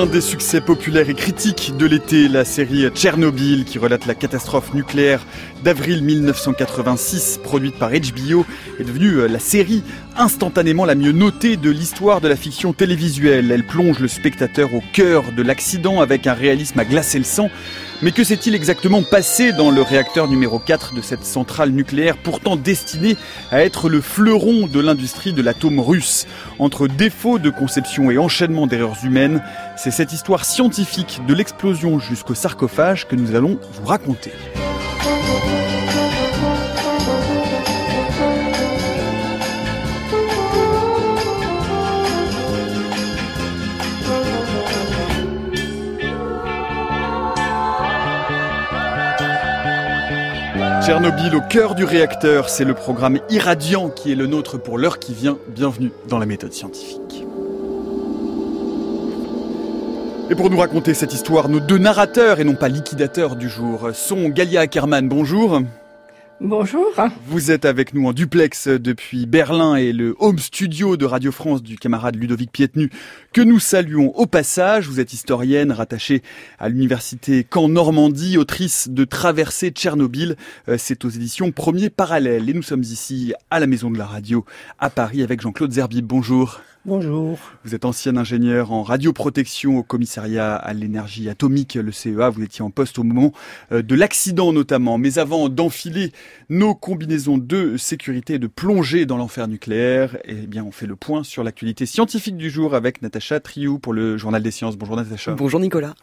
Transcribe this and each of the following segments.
l'un des succès populaires et critiques de l'été, la série Tchernobyl qui relate la catastrophe nucléaire d'avril 1986 produite par HBO est devenue euh, la série instantanément la mieux notée de l'histoire de la fiction télévisuelle. Elle plonge le spectateur au cœur de l'accident avec un réalisme à glacer le sang mais que s'est-il exactement passé dans le réacteur numéro 4 de cette centrale nucléaire pourtant destinée à être le fleuron de l'industrie de l'atome russe? Entre défauts de conception et enchaînement d'erreurs humaines, c'est cette histoire scientifique de l'explosion jusqu'au sarcophage que nous allons vous raconter. Tchernobyl au cœur du réacteur, c'est le programme irradiant qui est le nôtre pour l'heure qui vient. Bienvenue dans la méthode scientifique. Et pour nous raconter cette histoire, nos deux narrateurs et non pas liquidateurs du jour sont Galia Ackerman, bonjour. Bonjour. Vous êtes avec nous en duplex depuis Berlin et le home studio de Radio France du camarade Ludovic Pietnu que nous saluons au passage. Vous êtes historienne rattachée à l'université Caen Normandie, autrice de Traversée Tchernobyl. Euh, c'est aux éditions Premier Parallèle et nous sommes ici à la Maison de la Radio à Paris avec Jean-Claude Zerbib. Bonjour. Bonjour. Vous êtes ancien ingénieur en radioprotection au commissariat à l'énergie atomique, le CEA. Vous étiez en poste au moment euh, de l'accident notamment. Mais avant d'enfiler nos combinaisons de sécurité et de plonger dans l'enfer nucléaire, eh bien, on fait le point sur l'actualité scientifique du jour avec Natacha Triou pour le Journal des Sciences. Bonjour Natacha. Bonjour Nicolas.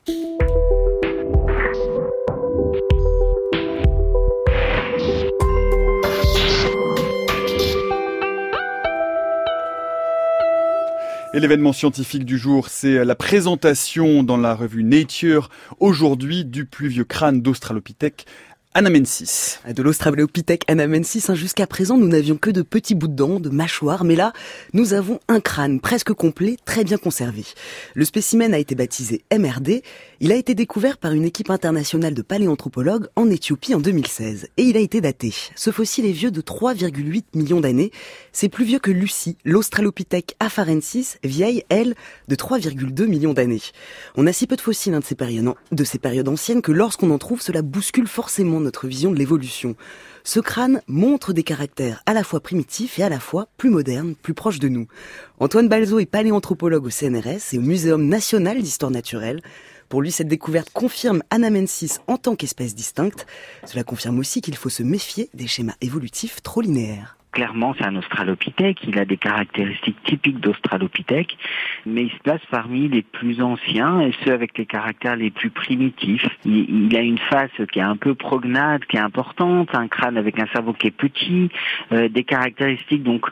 Et l'événement scientifique du jour, c'est la présentation dans la revue Nature aujourd'hui du plus vieux crâne d'Australopithèque Anamensis. De l'Australopithèque Anamensis, hein, jusqu'à présent, nous n'avions que de petits bouts de dents, de mâchoires, mais là, nous avons un crâne presque complet, très bien conservé. Le spécimen a été baptisé MRD. Il a été découvert par une équipe internationale de paléanthropologues en Éthiopie en 2016. Et il a été daté. Ce fossile est vieux de 3,8 millions d'années. C'est plus vieux que Lucie, l'Australopithèque afarensis, vieille, elle, de 3,2 millions d'années. On a si peu de fossiles hein, de, ces périodes, de ces périodes anciennes que lorsqu'on en trouve, cela bouscule forcément notre vision de l'évolution. Ce crâne montre des caractères à la fois primitifs et à la fois plus modernes, plus proches de nous. Antoine Balzo est paléanthropologue au CNRS et au Muséum national d'histoire naturelle. Pour lui, cette découverte confirme Anamensis en tant qu'espèce distincte. Cela confirme aussi qu'il faut se méfier des schémas évolutifs trop linéaires clairement, c'est un australopithèque. Il a des caractéristiques typiques d'australopithèque, mais il se place parmi les plus anciens et ceux avec les caractères les plus primitifs. Il, a une face qui est un peu prognate, qui est importante, un crâne avec un cerveau qui est petit, euh, des caractéristiques donc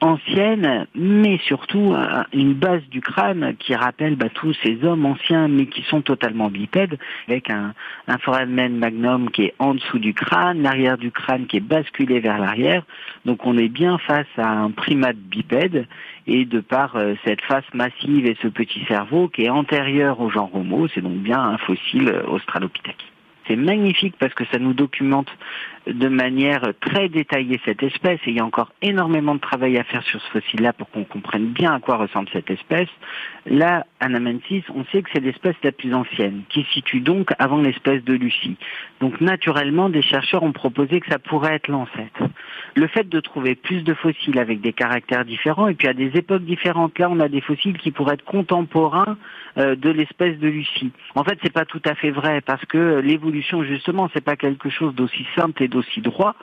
ancienne, mais surtout euh, une base du crâne qui rappelle bah, tous ces hommes anciens, mais qui sont totalement bipèdes, avec un, foramen magnum qui est en dessous du crâne, l'arrière du crâne qui est basculé vers l'arrière. Donc on est bien face à un primate bipède, et de par euh, cette face massive et ce petit cerveau qui est antérieur au genre Homo, c'est donc bien un fossile australopithèque. C'est magnifique parce que ça nous documente de manière très détaillée cette espèce et il y a encore énormément de travail à faire sur ce fossile-là pour qu'on comprenne bien à quoi ressemble cette espèce. Là, Anamensis, on sait que c'est l'espèce la plus ancienne, qui se situe donc avant l'espèce de Lucie. Donc naturellement, des chercheurs ont proposé que ça pourrait être l'ancêtre. Le fait de trouver plus de fossiles avec des caractères différents et puis à des époques différentes, là on a des fossiles qui pourraient être contemporains euh, de l'espèce de Lucie. En fait, c'est pas tout à fait vrai parce que l'évolution justement, c'est pas quelque chose d'aussi simple et aussi droit,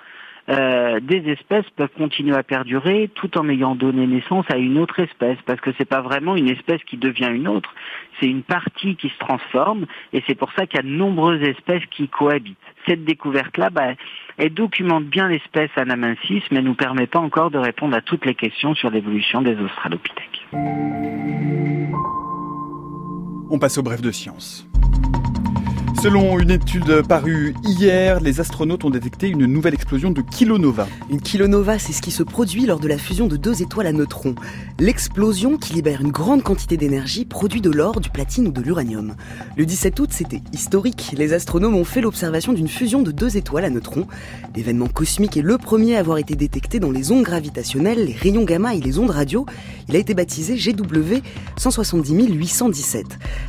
euh, des espèces peuvent continuer à perdurer tout en ayant donné naissance à une autre espèce, parce que c'est pas vraiment une espèce qui devient une autre, c'est une partie qui se transforme, et c'est pour ça qu'il y a de nombreuses espèces qui cohabitent. Cette découverte-là, bah, elle documente bien l'espèce Anamensis, mais nous permet pas encore de répondre à toutes les questions sur l'évolution des Australopithèques. On passe au bref de science. Selon une étude parue hier, les astronautes ont détecté une nouvelle explosion de kilonova. Une kilonova, c'est ce qui se produit lors de la fusion de deux étoiles à neutrons. L'explosion, qui libère une grande quantité d'énergie, produit de l'or, du platine ou de l'uranium. Le 17 août, c'était historique. Les astronomes ont fait l'observation d'une fusion de deux étoiles à neutrons. L'événement cosmique est le premier à avoir été détecté dans les ondes gravitationnelles, les rayons gamma et les ondes radio. Il a été baptisé GW 170 817.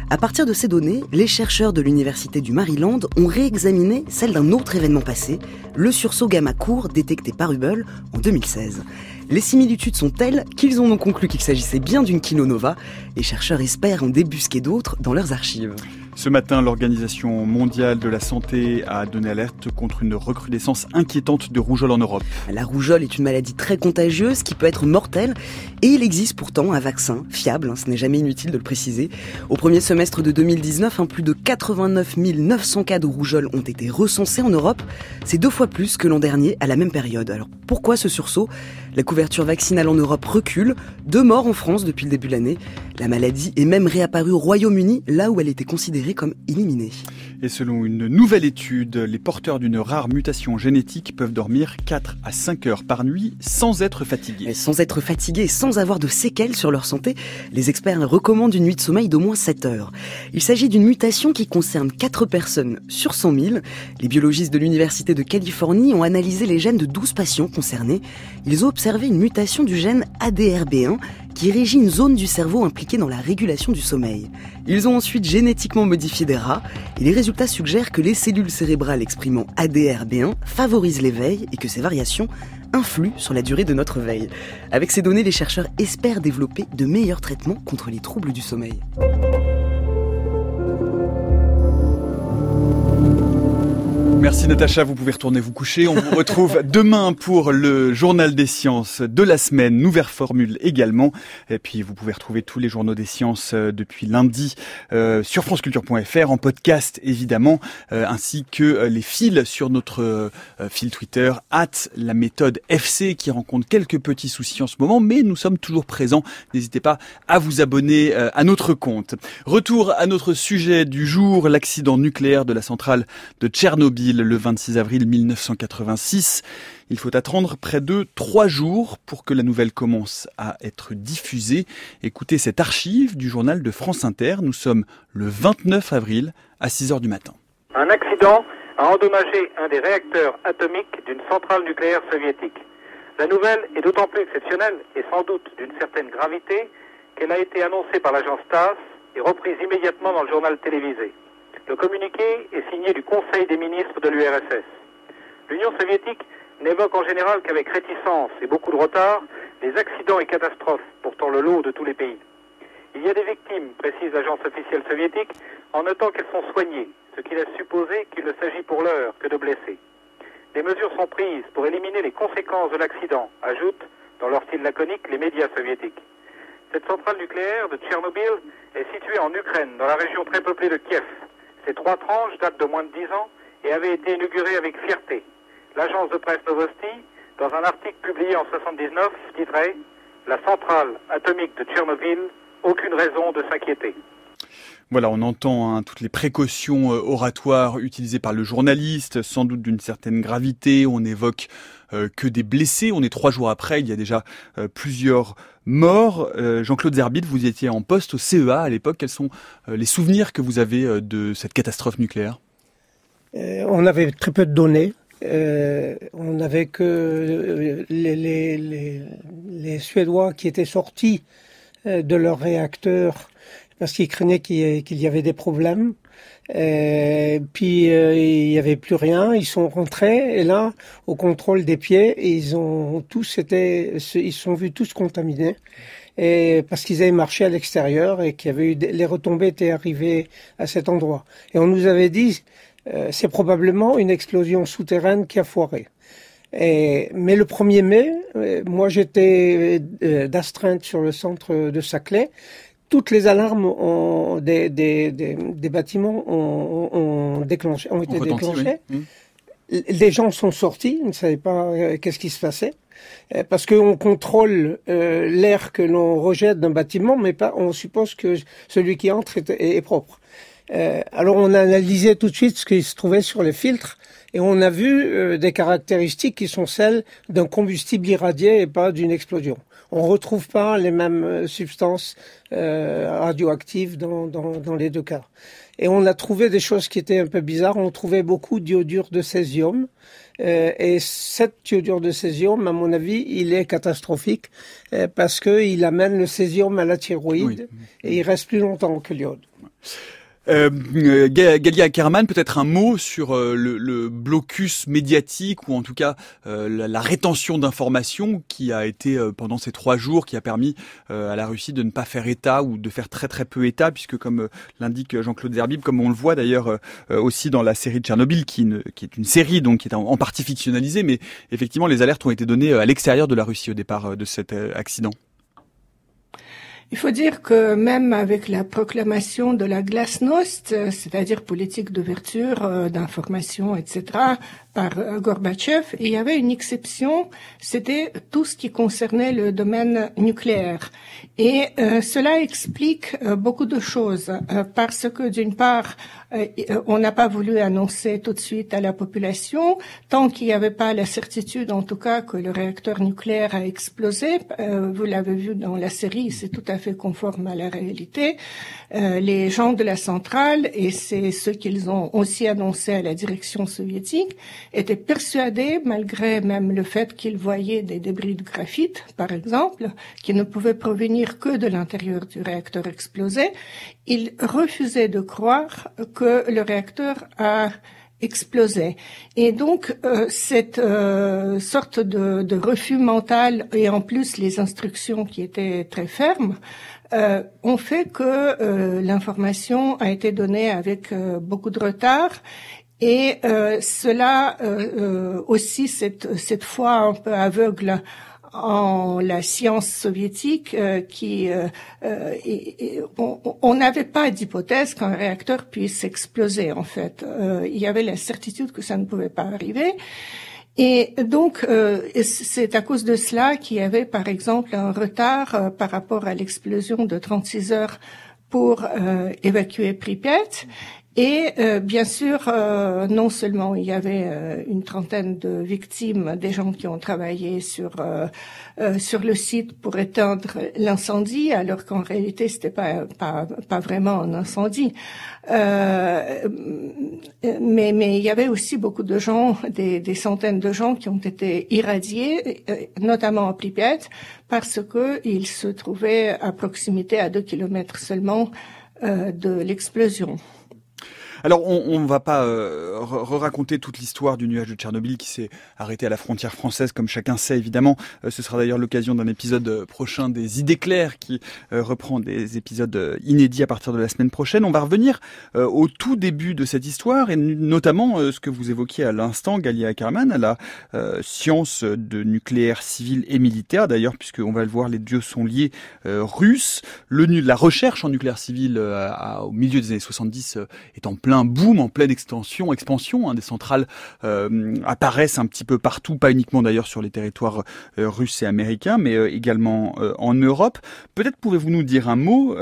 À partir de ces données, les chercheurs de l'université du Maryland ont réexaminé celle d'un autre événement passé, le sursaut gamma court détecté par Hubble en 2016. Les similitudes sont telles qu'ils ont donc conclu qu'il s'agissait bien d'une kilonova. Les chercheurs espèrent en débusquer d'autres dans leurs archives. Ce matin, l'Organisation mondiale de la santé a donné alerte contre une recrudescence inquiétante de rougeole en Europe. La rougeole est une maladie très contagieuse qui peut être mortelle et il existe pourtant un vaccin fiable, hein, ce n'est jamais inutile de le préciser. Au premier semestre de 2019, plus de 89 900 cas de rougeole ont été recensés en Europe. C'est deux fois plus que l'an dernier à la même période. Alors pourquoi ce sursaut? La couverture vaccinale en Europe recule, deux morts en France depuis le début de l'année. La maladie est même réapparue au Royaume-Uni, là où elle était considérée comme éliminé. Et selon une nouvelle étude, les porteurs d'une rare mutation génétique peuvent dormir 4 à 5 heures par nuit sans être fatigués. sans être fatigués sans avoir de séquelles sur leur santé, les experts recommandent une nuit de sommeil d'au moins 7 heures. Il s'agit d'une mutation qui concerne 4 personnes sur 100 000. Les biologistes de l'Université de Californie ont analysé les gènes de 12 patients concernés. Ils ont observé une mutation du gène ADRB1 qui régit une zone du cerveau impliquée dans la régulation du sommeil. Ils ont ensuite génétiquement modifié des rats résultats suggèrent que les cellules cérébrales exprimant ADRB1 favorisent l'éveil et que ces variations influent sur la durée de notre veille. Avec ces données, les chercheurs espèrent développer de meilleurs traitements contre les troubles du sommeil. Merci Natacha, vous pouvez retourner vous coucher. On vous retrouve demain pour le journal des sciences de la semaine, nouvelle formule également. Et puis vous pouvez retrouver tous les journaux des sciences euh, depuis lundi euh, sur franceculture.fr en podcast évidemment, euh, ainsi que les fils sur notre fil Twitter at la méthode FC qui rencontre quelques petits soucis en ce moment, mais nous sommes toujours présents. N'hésitez pas à vous abonner à notre compte. Retour à notre sujet du jour, l'accident nucléaire de la centrale de Tchernobyl le 26 avril 1986. Il faut attendre près de trois jours pour que la nouvelle commence à être diffusée. Écoutez cette archive du journal de France Inter. Nous sommes le 29 avril à 6 heures du matin. Un accident a endommagé un des réacteurs atomiques d'une centrale nucléaire soviétique. La nouvelle est d'autant plus exceptionnelle et sans doute d'une certaine gravité qu'elle a été annoncée par l'agence TASS et reprise immédiatement dans le journal télévisé. Le communiqué est signé du Conseil des ministres de l'URSS. L'Union soviétique n'évoque en général qu'avec réticence et beaucoup de retard les accidents et catastrophes, pourtant le lot de tous les pays. Il y a des victimes, précise l'agence officielle soviétique, en notant qu'elles sont soignées, ce qui laisse supposer qu'il ne s'agit pour l'heure que de blessés. Des mesures sont prises pour éliminer les conséquences de l'accident, ajoutent, dans leur style laconique, les médias soviétiques. Cette centrale nucléaire de Tchernobyl est située en Ukraine, dans la région très peuplée de Kiev. Ces trois tranches datent de moins de dix ans et avaient été inaugurées avec fierté. L'agence de presse Novosti, dans un article publié en 79, titrait La centrale atomique de Tchernobyl, aucune raison de s'inquiéter. Voilà, on entend hein, toutes les précautions euh, oratoires utilisées par le journaliste, sans doute d'une certaine gravité. On évoque que des blessés. On est trois jours après, il y a déjà euh, plusieurs morts. Jean-Claude Zerbit, vous étiez en poste au CEA à l'époque. Quels sont les souvenirs que vous avez de cette catastrophe nucléaire? On avait très peu de données. on n'avait que les, les, Suédois qui étaient sortis de leur réacteur parce qu'ils craignaient qu'il y avait des problèmes. Et puis euh, il n'y avait plus rien, ils sont rentrés et là au contrôle des pieds ils ont tous été ils sont vus tous contaminés et parce qu'ils avaient marché à l'extérieur et qu'il y avait eu les retombées étaient arrivées à cet endroit et on nous avait dit euh, c'est probablement une explosion souterraine qui a foiré. Et, mais le 1er mai, euh, moi j'étais d'astreinte sur le centre de Saclay toutes les alarmes ont, des, des, des, bâtiments ont, ont, déclenché, ont été déclenchées. Les gens sont sortis, ils ne savaient pas euh, qu'est-ce qui se passait. Euh, parce qu'on contrôle euh, l'air que l'on rejette d'un bâtiment, mais pas, on suppose que celui qui entre est, est, propre. Alors on a analysé tout de suite ce qui se trouvait sur les filtres et on a vu des caractéristiques qui sont celles d'un combustible irradié et pas d'une explosion. On retrouve pas les mêmes euh, substances radioactives dans, dans, dans, les deux cas. Et on a trouvé des choses qui étaient un peu bizarres. On trouvait beaucoup d'iodure de césium. et cet iodure de césium, à mon avis, il est catastrophique parce qu'il amène le césium à la thyroïde et il reste plus longtemps que l'iode. Euh, Galia Ackerman, peut-être un mot sur euh, le, blocus médiatique ou en tout cas euh, la, rétention d'informations qui a été euh, pendant ces trois jours, qui a permis à la Russie de ne pas faire état ou de faire très très peu état, puisque comme l'indique Jean-Claude Zerbib, comme on le voit d'ailleurs aussi dans la série de Tchernobyl, qui, qui, est une série donc qui est en, partie fictionnalisée, mais effectivement les alertes ont été données à l'extérieur de la Russie au départ de cet accident. Il faut dire que même avec la proclamation de la glasnost, c'est-à-dire politique d'ouverture, euh, d'information, etc., par euh, Gorbatchev, il y avait une exception, c'était tout ce qui concernait le domaine nucléaire. Et euh, cela explique beaucoup de choses, parce que d'une part, on n'a pas voulu annoncer tout de suite à la population, tant qu'il n'y avait pas la certitude, en tout cas, que le réacteur nucléaire a explosé. vous l'avez vu dans la série, c'est tout à fait conforme à la réalité. Euh, les gens de la centrale, et c'est ce qu'ils ont aussi annoncé à la direction soviétique, étaient persuadés, malgré même le fait qu'ils voyaient des débris de graphite, par exemple, qui ne pouvaient provenir que de l'intérieur du réacteur explosé, ils refusaient de croire que le réacteur a explosait. Et donc euh, cette euh, sorte de, de, refus mental et en plus les instructions qui étaient très fermes euh, ont fait que l'information a été donnée avec beaucoup de retard. Et cela aussi, cette, cette foi un peu aveugle en la science soviétique euh, qui euh, euh on n'avait pas d'hypothèse qu'un réacteur puisse exploser en fait. Euh, il y avait la certitude que ça ne pouvait pas arriver. Et donc, c'est à cause de cela qu'il y avait, par exemple, un retard par rapport à l'explosion de 36 heures pour évacuer Pripyat. Et euh, bien sûr, euh, non seulement il y avait euh, une trentaine de victimes, des gens qui ont travaillé sur sur le site pour éteindre l'incendie, alors qu'en réalité c'était pas, pas pas vraiment un incendie. mais mais il y avait aussi beaucoup de gens, des, des centaines de gens qui ont été irradiés, notamment à Pripyat, parce que ils se trouvaient à proximité, à deux kilomètres seulement de l'explosion. Alors, on ne va pas euh, re-raconter toute l'histoire du nuage de Tchernobyl qui s'est arrêté à la frontière française, comme chacun sait évidemment. Euh, ce sera d'ailleurs l'occasion d'un épisode euh, prochain des Idées claires qui reprend des épisodes inédits à partir de la semaine prochaine. On va revenir au tout début de cette histoire et notamment ce que vous évoquiez à l'instant, Galia Ackerman, à la science de nucléaire civil et militaire. D'ailleurs, puisqu'on va le voir, les dieux sont liés russes. La recherche en nucléaire civil au milieu des années 70 est en plein boom, en pleine extension, expansion. Hein, des centrales euh, apparaissent un petit peu partout, pas uniquement d'ailleurs sur les territoires euh, russes et américains, mais euh, également en Europe. Peut-être pouvez-vous nous dire un mot,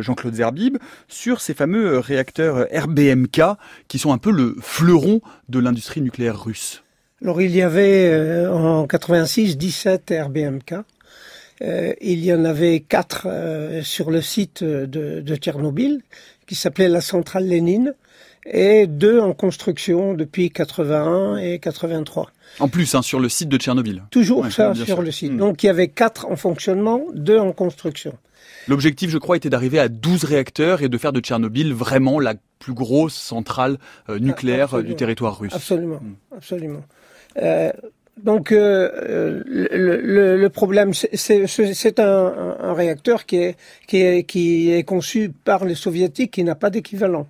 Jean-Claude Zerbib, sur ces fameux réacteurs RBMK qui sont un peu le fleuron de l'industrie nucléaire russe. Alors il y avait en 86 17 RBMK. il y en avait quatre sur le site de, de Tchernobyl, qui s'appelait la centrale Lénine et deux en construction depuis 81 et 83. En plus, hein, sur le site de Tchernobyl. Toujours ça sur le site. Hmm. Donc il y avait quatre en fonctionnement, deux en construction. L'objectif, je crois, était d'arriver à 12 réacteurs et de faire de Tchernobyl vraiment la plus grosse centrale euh, nucléaire euh, du territoire russe. Absolument, hmm. absolument. Euh, donc euh, le, le, problème, c'est un, un, réacteur qui est, qui, est, qui est conçu par les soviétiques qui n'a pas d'équivalent.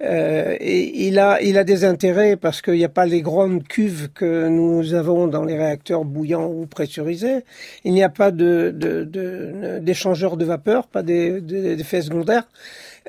Euh, il a, il a des intérêts parce qu'il n'y a pas les grandes cuves que nous avons dans les réacteurs bouillants ou pressurisés. Il n'y a pas de, d'échangeurs de, de, vapeur, pas d'effets secondaires.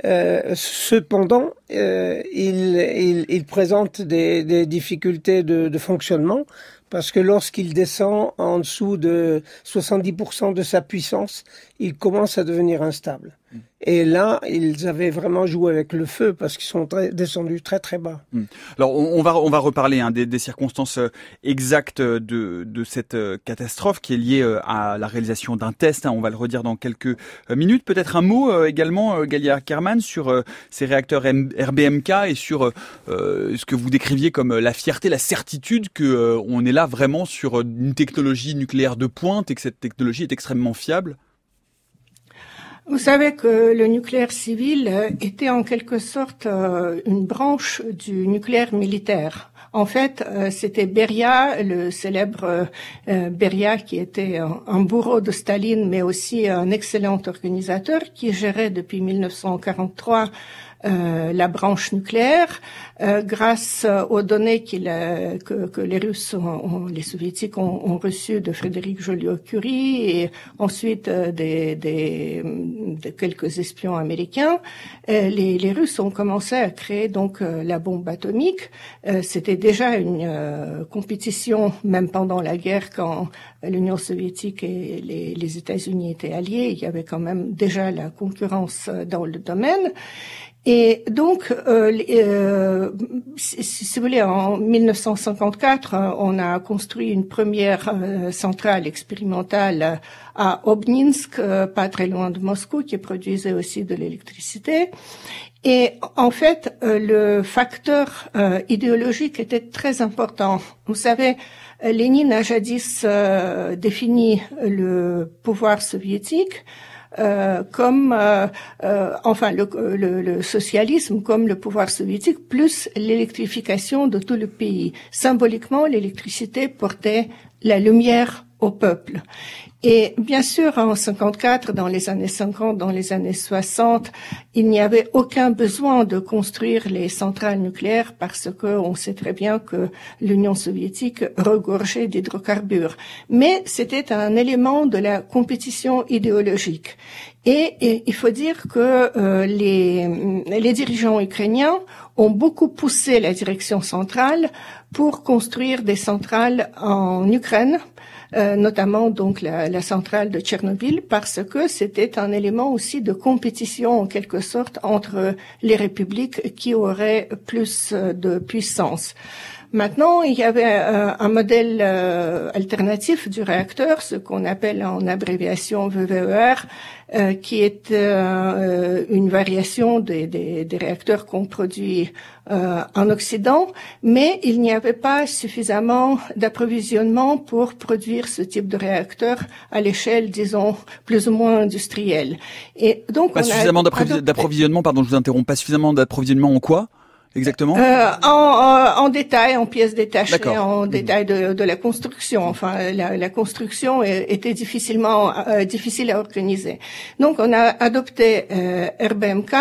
Euh, cependant, euh, il, il, il, présente des, des difficultés de, de, fonctionnement parce que lorsqu'il descend en dessous de 70% de sa puissance, il commence à devenir instable. Et là, ils avaient vraiment joué avec le feu parce qu'ils sont descendus très très bas. Hmm. Alors on, va on va reparler hein, des, circonstances euh, exactes de, de cette euh, catastrophe qui est liée euh, à la réalisation d'un test. Hein. on va le redire dans quelques minutes. Peut-être un mot également, Galia Kerman, sur ces réacteurs RBMK et sur ce que vous décriviez comme la fierté, la certitude que on est là vraiment sur une technologie nucléaire de pointe et que cette technologie est extrêmement fiable? Vous savez que le nucléaire civil euh, était en quelque sorte euh, une branche du nucléaire militaire. En fait, euh, c'était Beria, le célèbre Beria qui était un, bourreau de Staline, mais aussi un excellent organisateur qui gérait depuis 1943 euh, la branche nucléaire euh, grâce aux données que, que, les Russes, ont, les Soviétiques ont, ont reçues de Frédéric Joliot-Curie et ensuite euh, des, des, quelques espions américains. Les, les, Russes ont commencé à créer donc la bombe atomique. C'était déjà une compétition, même pendant la guerre, quand l'Union soviétique et les, les États-Unis étaient alliés. Il y avait quand même déjà la concurrence dans le domaine. Et donc, euh, euh, si, vous voulez, en 1954, euh, on a construit une première centrale expérimentale à Obninsk, pas très loin de Moscou, qui produisait aussi de l'électricité. Et en fait, le facteur idéologique était très important. Vous savez, Lénine a jadis défini le pouvoir soviétique euh, comme euh, euh, enfin le, le, le, socialisme comme le pouvoir soviétique plus l'électrification de tout le pays. Symboliquement, l'électricité portait la lumière au peuple. Et bien sûr, en 54, dans les années 50, dans les années 60, il n'y avait aucun besoin de construire les centrales nucléaires parce que on sait très bien que l'Union soviétique regorgeait d'hydrocarbures. Mais c'était un élément de la compétition idéologique. Et, il faut dire que euh, les, les dirigeants ukrainiens ont beaucoup poussé la direction centrale pour construire des centrales en Ukraine euh, notamment donc la, centrale de Tchernobyl, parce que c'était un élément aussi de compétition en quelque sorte entre les républiques qui auraient plus euh, de puissance. Maintenant, il y avait euh, un modèle alternatif du réacteur, ce qu'on appelle en abréviation VVER, euh, qui est une variation des, des, des réacteurs qu'on produit en Occident, mais il n'y avait pas suffisamment d'approvisionnement pour produire ce type de réacteur à l'échelle, disons, plus ou moins industrielle. Et donc, pas suffisamment d'approvisionnement, pardon, je vous interromps, pas suffisamment d'approvisionnement en quoi? Exactement euh, en, en, détail, en pièces détachées, en mhm. détail de, de, la construction. Enfin, la, la construction était difficilement euh, difficile à organiser. Donc, on a adopté euh, RBMK.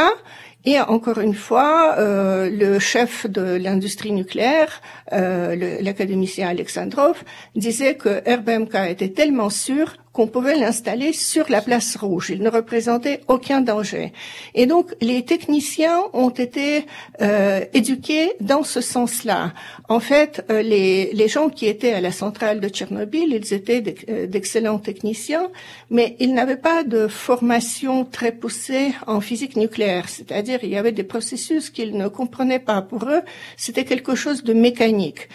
Et encore une fois, euh, le chef de l'industrie nucléaire, euh, l'académicien Alexandrov, disait que RBMK était tellement sûr qu'on pouvait l'installer sur la place rouge. Il ne représentait aucun danger. Et donc, les techniciens ont été euh, éduqués dans ce sens-là. En fait, euh, les, les, gens qui étaient à la centrale de Tchernobyl, ils étaient euh, d'excellents techniciens, mais ils n'avaient pas de formation très poussée en physique nucléaire. C'est-à-dire, il y avait des processus qu'ils ne comprenaient pas. Pour eux, c'était quelque chose de mécanique.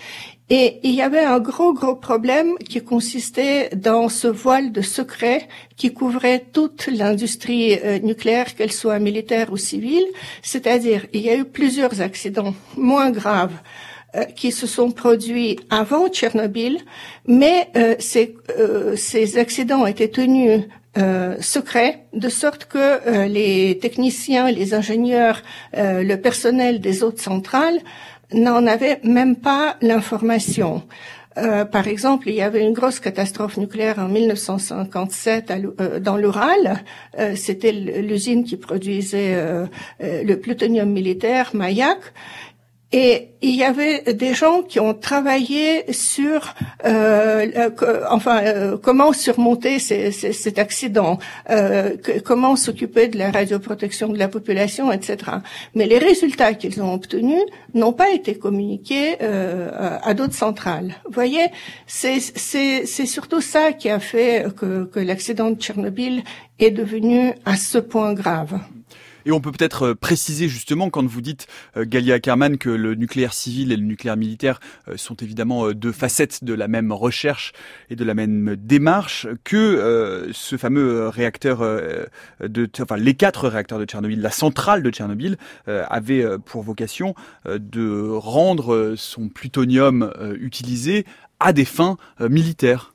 Et il y avait un gros, gros problème qui consistait dans ce voile de secret qui couvrait toute l'industrie euh, nucléaire, qu'elle soit militaire ou civile. C'est-à-dire, il y a eu plusieurs accidents moins graves euh, qui se sont produits avant Tchernobyl, mais euh, ces, ces accidents étaient tenus secrets, de sorte que les techniciens, les ingénieurs, le personnel des autres centrales n'en avait même pas l'information. Euh, par exemple, il y avait une grosse catastrophe nucléaire en 1957 euh, dans l'Ural. Euh, c'était l'usine qui produisait le plutonium militaire, Mayak. Et il y avait des gens qui ont travaillé sur, euh, enfin, euh, comment surmonter cet accident, euh, comment s'occuper de la radioprotection de la population, etc. Mais les résultats qu'ils ont obtenus n'ont pas été communiqués euh, à d'autres centrales. Vous voyez, c'est surtout ça qui a fait que, que l'accident de Tchernobyl est devenu à ce point grave. Et on peut peut-être euh, préciser justement quand vous dites, euh, Galia Ackerman, que le nucléaire civil et le nucléaire militaire euh, sont évidemment deux facettes de la même recherche et de la même démarche, que ce fameux réacteur de, enfin les quatre réacteurs de Tchernobyl, la centrale de Tchernobyl, avait pour vocation de rendre son plutonium utilisé à des fins militaires.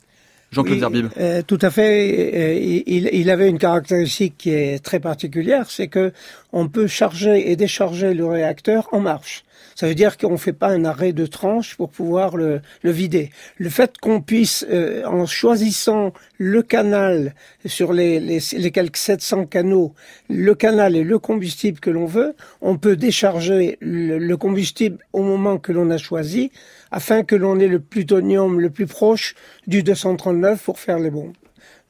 Jean-Claude Zerbib. Euh, tout à fait. Il, il, avait une caractéristique qui est très particulière, c'est que on peut charger et décharger le réacteur en marche. Ça veut dire qu'on ne fait pas un arrêt de tranche pour pouvoir le, vider. Le fait qu'on puisse, euh, en choisissant le canal sur les, les, les, quelques 700 canaux, le canal et le combustible que l'on veut, on peut décharger le, le combustible au moment que l'on a choisi, afin que l'on ait le plutonium le plus proche du 239 pour faire les bombes.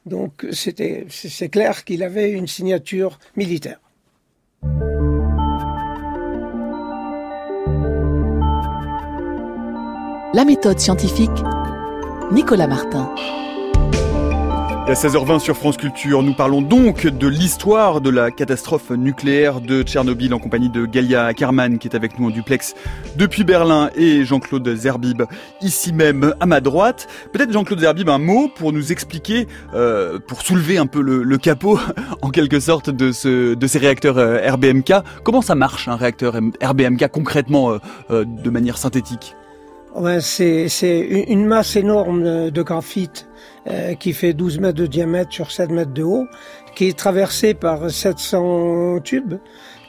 Donc c'était, c'est clair qu'il avait une signature militaire. La méthode scientifique, Nicolas Martin. à 16h20 sur France Culture, nous parlons donc de l'histoire de la catastrophe nucléaire de Tchernobyl en compagnie de Galia Ackerman qui est avec nous en duplex depuis Berlin et Jean-Claude Zerbib ici même à ma droite. Peut-être Jean-Claude Zerbib un mot pour nous expliquer, euh, pour soulever un peu le, capot en quelque sorte de ces réacteurs euh, RBMK. Comment ça marche un réacteur RBMK concrètement euh, de manière synthétique? C'est une masse énorme de graphite euh, qui fait 12 mètres de diamètre sur 7 mètres de haut, qui est traversée par 700 tubes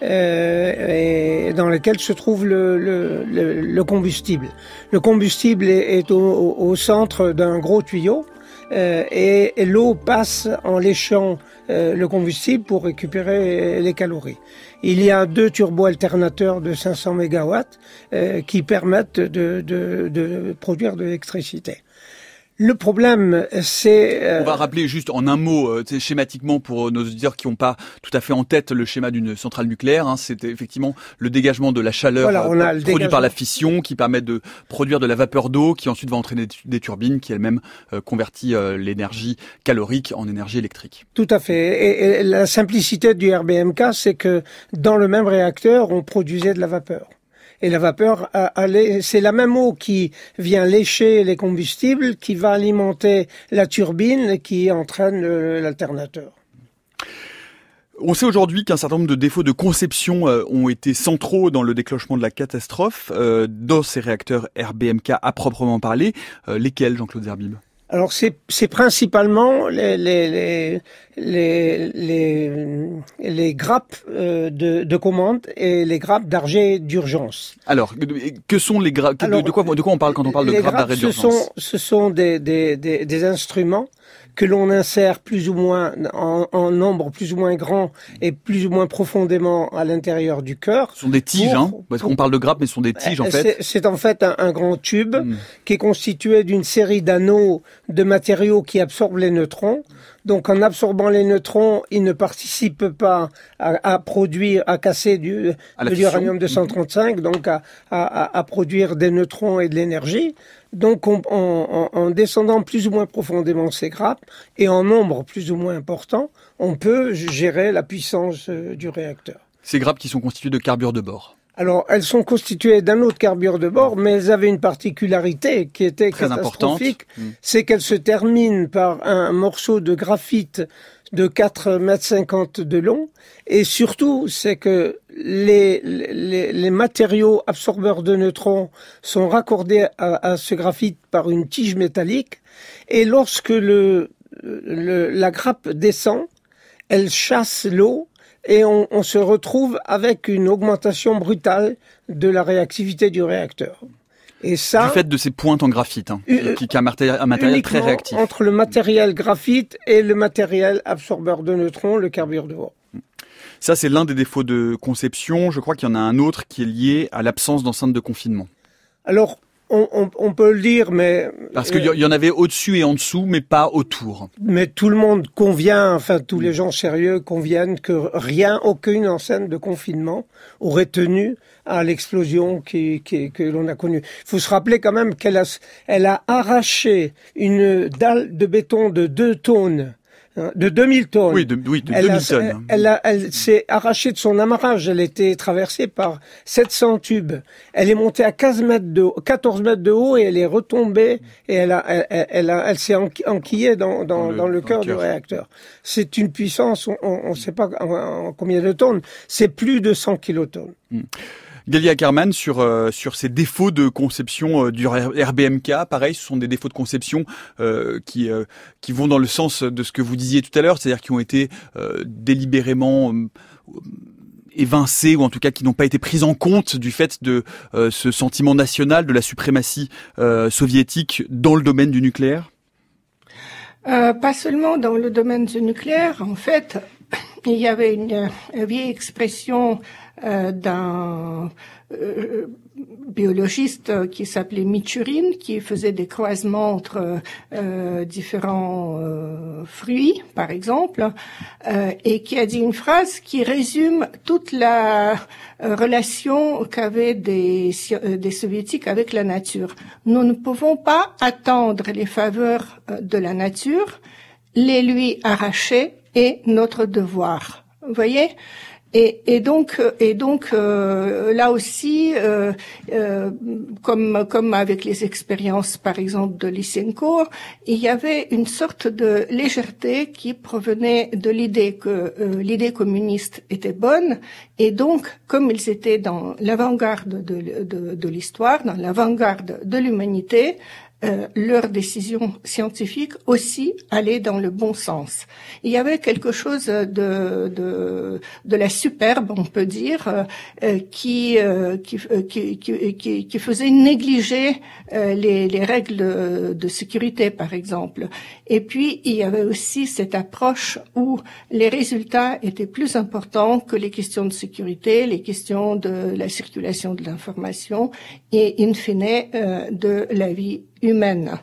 euh, et dans lesquels se trouve le, le, le, combustible. Le combustible est, est au, au, centre d'un gros tuyau euh, et, et l'eau passe en léchant euh, le combustible pour récupérer les calories. Il y a deux turbo-alternateurs de 500 MW euh, qui permettent de, de, de produire de l'électricité. Le problème, c'est... Euh, On va rappeler juste en un mot, euh, schématiquement pour nos auditeurs qui n'ont pas tout à fait en tête le schéma d'une centrale nucléaire, hein, c'est effectivement le dégagement de la chaleur euh, produit par la fission qui permet de produire de la vapeur d'eau qui ensuite va entraîner des turbines qui elles-mêmes convertit l'énergie calorique en énergie électrique. Tout à fait. et la simplicité du RBMK, c'est que dans le même réacteur, on produisait de la vapeur et la vapeur, c'est la même eau qui vient lécher les combustibles, qui va alimenter la turbine qui entraîne l'alternateur. On sait aujourd'hui qu'un certain nombre de défauts de conception euh, ont été centraux dans le déclenchement de la catastrophe euh, dans ces réacteurs RBMK à proprement parler. Euh, lesquels, Jean-Claude Zerbib? Alors c'est principalement les les les les, les, grappes euh, de, de commande et les grappes d'argent d'urgence. Alors que sont les grappes de, quoi de quoi on parle quand on parle de grappes d'argent d'urgence Ce sont ce sont des des, des, des instruments que l'on insère plus ou moins en, nombre plus ou moins grand et plus ou moins profondément à l'intérieur du cœur. Ce sont des tiges, hein Parce qu'on parle de grappes, mais ce sont des tiges en euh, fait. C'est en fait un, grand tube hmm. qui est constitué d'une série d'anneaux de matériaux qui absorbent les neutrons. Donc en absorbant les neutrons, ils ne participent pas à, produire, à casser du, de l'uranium 235, donc à, à, à, produire des neutrons et de l'énergie. Donc en, en, descendant plus ou moins profondément ces grappes et en nombre plus ou moins important, on peut gérer la puissance euh, du réacteur. Ces grappes qui sont constituées de carbure de bord. Alors, elles sont constituées d'un autre carbure de bord, mais elles avaient une particularité qui était Très catastrophique, mm. c'est qu'elles se terminent par un morceau de graphite de 4 mètres 50 de long, et surtout, c'est que les, matériaux absorbeurs de neutrons sont raccordés à, ce graphite par une tige métallique, et lorsque la grappe descend, elle chasse l'eau et on, se retrouve avec une augmentation brutale de la réactivité du réacteur. Et ça, du fait de ces pointes en graphite, hein, qui, qui a un matériel très réactif. Entre le matériel graphite et le matériel absorbeur de neutrons, le carbure de bois. Ça, c'est l'un des défauts de conception. Je crois qu'il y en a un autre qui est lié à l'absence d'enceinte de confinement. Alors, on, peut le dire, mais... Parce qu'il y en avait au-dessus et en dessous, mais pas autour. Mais tout le monde convient, enfin tous les gens sérieux conviennent que rien, aucune enceinte de confinement aurait tenu à l'explosion qui, que l'on a connue. Il faut se rappeler quand même qu'elle a, elle a arraché une dalle de béton de deux tonnes de 2000 tonnes. Oui, de, oui, de elle 2000 tonnes. Elle, elle s'est arrachée de son amarrage. Elle était traversée par 700 tubes. Elle est montée à 15 mètres de, 14 mètres de haut et elle est retombée et elle a, elle, elle, elle s'est enquillée dans, dans, dans, le, cœur du réacteur. C'est une puissance, on ne sait pas en, combien de tonnes. C'est plus de 100 kilotonnes. Hmm. Delia Ackerman sur euh, sur ces défauts de conception euh, du RBMK. Pareil, ce sont des défauts de conception euh, qui qui vont dans le sens de ce que vous disiez tout à l'heure, c'est-à-dire qui ont été délibérément évincés ou en tout cas qui n'ont pas été pris en compte du fait de ce sentiment national de la suprématie soviétique dans le domaine du nucléaire? Pas seulement dans le domaine du nucléaire. En fait, il y avait une vieille expression euh, d'un euh, biologiste qui s'appelait Michurin, qui faisait des croisements entre euh, différents fruits, par exemple, et qui a dit une phrase qui résume toute la relation qu'avaient des, des soviétiques avec la nature. Nous ne pouvons pas attendre les faveurs de la nature, les lui arracher est notre devoir. Vous voyez? Et, et, donc, et donc euh, là aussi, euh, euh, comme comme avec les expériences, par exemple de Lysenko, il y avait une sorte de légèreté qui provenait de l'idée que l'idée communiste était bonne, et donc comme ils étaient dans l'avant-garde de, de, de l'histoire, dans l'avant-garde de l'humanité, euh, leurs décisions scientifiques aussi allaient dans le bon sens. Il y avait quelque chose de de, de la superbe, on peut dire, euh, qui, euh, qui, qui, qui, qui, faisait négliger les, les règles de sécurité, par exemple. Et puis il y avait aussi cette approche où les résultats étaient plus importants que les questions de sécurité, les questions de la circulation de l'information et in fine de la vie humaine.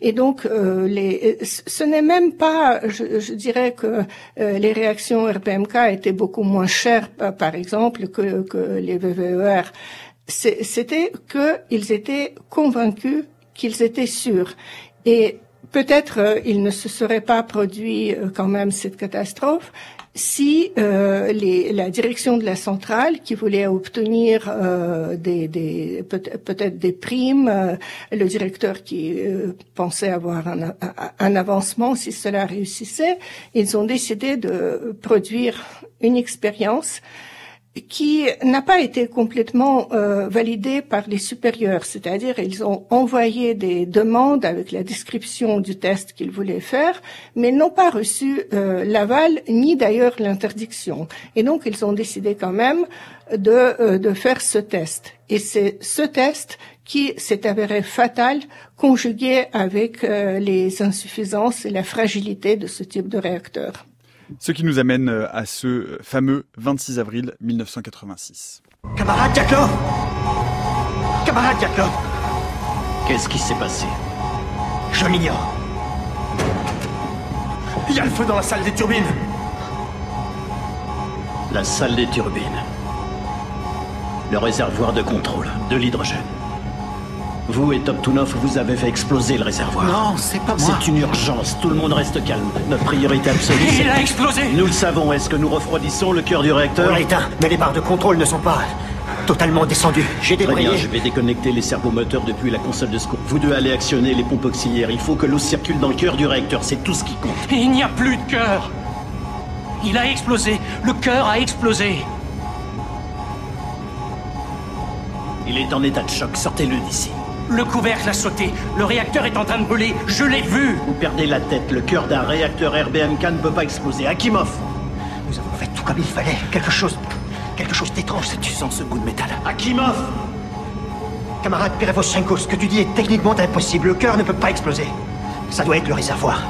Et donc, euh, les, ce n'est même pas, je, je dirais que euh, les réactions RPMK étaient beaucoup moins chères, par exemple, que, que les VVER. C'était qu'ils étaient convaincus qu'ils étaient sûrs. Et peut-être euh, il ne se serait pas produit euh, quand même cette catastrophe si euh, les, la direction de la centrale, qui voulait obtenir euh, des, des peut-être des primes, euh, le directeur qui euh, pensait avoir un, un, avancement si cela réussissait, ils ont décidé de produire une expérience qui n'a pas été complètement euh, validé par les supérieurs, c'est-à-dire ils ont envoyé des demandes avec la description du test qu'ils voulaient faire, mais n'ont pas reçu euh, l'aval ni d'ailleurs l'interdiction. Et donc ils ont décidé quand même de, euh, de faire ce test. Et c'est ce test qui s'est avéré fatal, conjugué avec euh, les insuffisances et la fragilité de ce type de réacteur. Ce qui nous amène euh, à ce fameux 26 avril 1986. Camarade Jaclo Camarade Jaclo Qu'est-ce qui s'est passé? Je l'ignore. Il y a le feu dans la salle des turbines. La salle des turbines. Le réservoir de contrôle, de l'hydrogène. Vous et Toptunov, vous avez fait exploser le réservoir. Non, c'est pas moi. C'est une urgence. Tout le monde reste calme. Notre priorité absolue. Il a explosé Nous le savons. Est-ce que nous refroidissons le cœur du réacteur? On éteint, mais les barres de contrôle ne sont pas totalement descendues. J'ai débrayé. Très bien, je vais déconnecter les servomoteurs depuis la console de secours. Vous deux allez actionner les pompes auxiliaires. Il faut que l'eau circule dans le cœur du réacteur. C'est tout ce qui compte. Il n'y a plus de cœur Il a explosé. Le cœur a explosé. Il est en état de choc. Sortez-le d'ici. Le couvercle a sauté. Le réacteur est en train de brûler. Je l'ai vu. Vous perdez la tête. Le cœur d'un réacteur RBMK ne peut pas exploser. Akimov Nous avons fait tout comme il fallait. Quelque chose. Quelque chose d'étrange. Tu sens ce goût de métal. Akimov Camarade Perevoshenko, ce que tu dis est techniquement impossible. Le cœur ne peut pas exploser. Ça doit être le réservoir.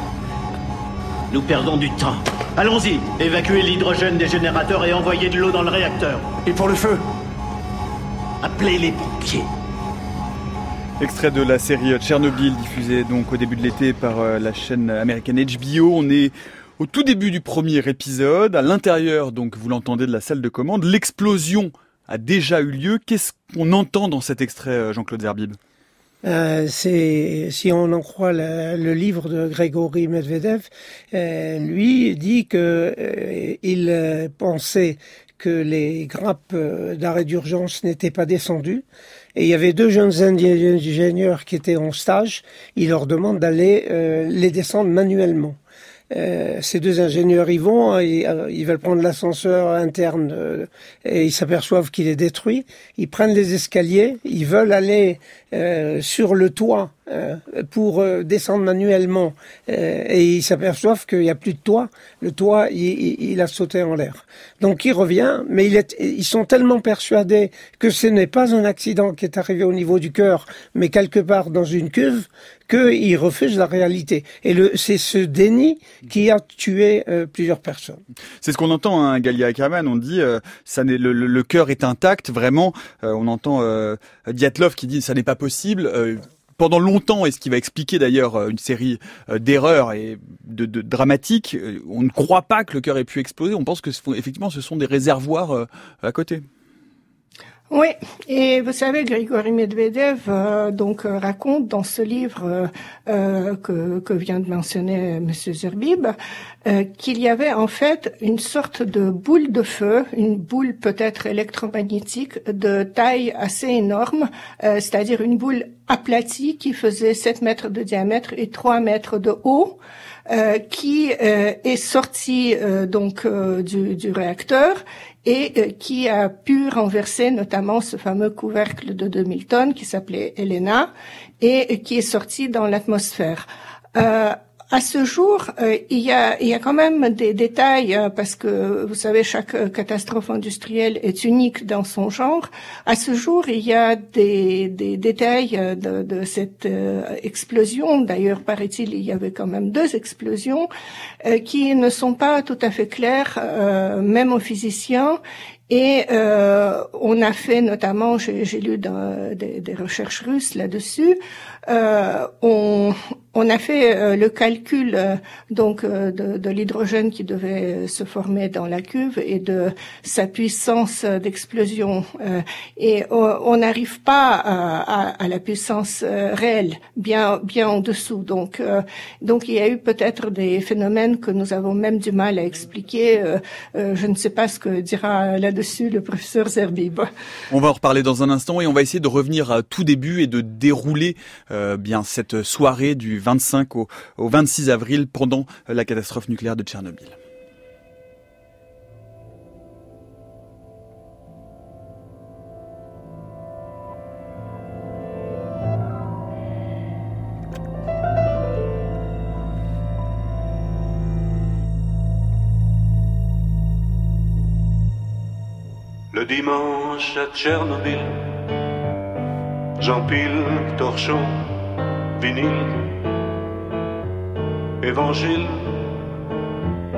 Nous perdons du temps. Allons-y, évacuez l'hydrogène des générateurs et envoyez de l'eau dans le réacteur. Et pour le feu Appelez les pompiers. Extrait de la série Tchernobyl, diffusée donc au début de l'été par euh, la chaîne américaine HBO. On est au tout début du premier épisode, à l'intérieur, donc vous l'entendez, de la salle de commande. L'explosion a déjà eu lieu. Qu'est-ce qu'on entend dans cet extrait, euh, Jean-Claude Zerbib? Euh, si on en croit le livre de Grégory Medvedev, lui dit que il pensait que les grappes d'arrêt d'urgence n'étaient pas descendues et il y avait deux jeunes ingénieurs qui étaient en stage. Il leur demande d'aller les descendre manuellement. Euh, ces deux ingénieurs y vont, ils, ils veulent prendre l'ascenseur interne et ils s'aperçoivent qu'il est détruit. Ils prennent les escaliers, ils veulent aller euh, sur le toit euh, pour euh, descendre manuellement et ils s'aperçoivent qu'il n'y a plus de toit. Le toit, il, il a sauté en l'air. Donc il revient, mais il est, ils sont tellement persuadés que ce n'est pas un accident qui est arrivé au niveau du cœur, mais quelque part dans une cuve, qu'ils refusent la réalité. Et c'est ce déni qui a tué plusieurs personnes. C'est ce qu'on entend, hein, Galia Ackerman. On dit, ça le, le, le cœur est intact, vraiment. on entend Diatlov qui dit, ça n'est pas possible. Euh, pendant longtemps, et ce qui va expliquer d'ailleurs euh, une série euh, d'erreurs et de, dramatiques, on ne croit pas que le cœur ait pu exploser. On pense que effectivement, ce sont des réservoirs à côté. Oui, et vous savez, Grigory Medvedev euh, donc euh, raconte dans ce livre euh, que, que, vient de mentionner Monsieur Zerbib qu'il y avait en fait une sorte de boule de feu, une boule peut-être électromagnétique de taille assez énorme, c'est-à-dire une boule aplatie qui faisait 7 mètres de diamètre et 3 mètres de haut. Euh, qui euh, est sortie euh, donc du, du, réacteur et euh, qui a pu renverser notamment ce fameux couvercle de 2000 tonnes qui s'appelait Elena et qui est sorti dans l'atmosphère. À ce jour, euh, il, y a, il y a quand même des détails euh, parce que vous savez chaque euh, catastrophe industrielle est unique dans son genre. À ce jour, il y a des, des détails de, de cette explosion. D'ailleurs, paraît-il, il y avait quand même deux explosions qui ne sont pas tout à fait claires, même aux physiciens. Et euh, on a fait notamment, j'ai lu des, des, recherches russes là-dessus, euh, on, on, a fait euh, le calcul euh, donc euh, de, de l'hydrogène qui devait se former dans la cuve et de sa puissance d'explosion. et on n'arrive pas à, à, la puissance réelle, bien bien en dessous. Donc donc il y a eu peut-être des phénomènes que nous avons même du mal à expliquer. je ne sais pas ce que dira là-dessus le professeur Zerbib. On va en reparler dans un instant et on va essayer de revenir à tout début et de dérouler euh, bien cette soirée du 25 au, au 26 avril pendant la catastrophe nucléaire de Tchernobyl. Le dimanche à Tchernobyl, j'empile torchon, vinyle, évangile.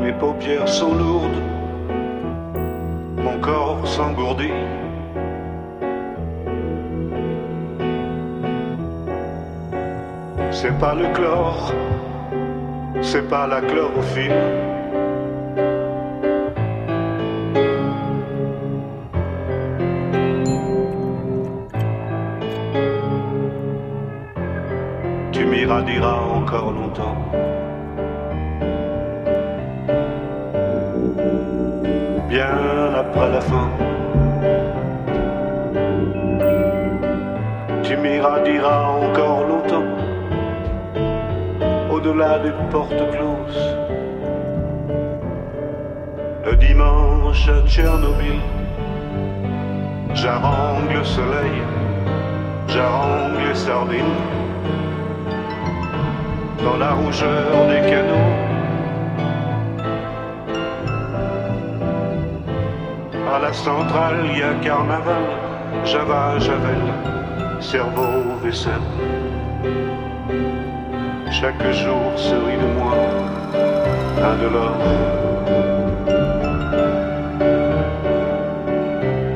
Mes paupières sont lourdes, mon corps s'engourdit. C'est pas le chlore, c'est pas la chlorophylle. Tu m'irradieras encore longtemps. Bien après la fin. Tu m'irradieras encore longtemps. Au-delà des portes closes. Le dimanche à Tchernobyl. J'arrange le soleil. J'arrange les sardines dans la rougeur des canaux. À la centrale, il y a carnaval, Java, Javel, cerveau, vaisselle. Chaque jour se rit de moi, un de l'or.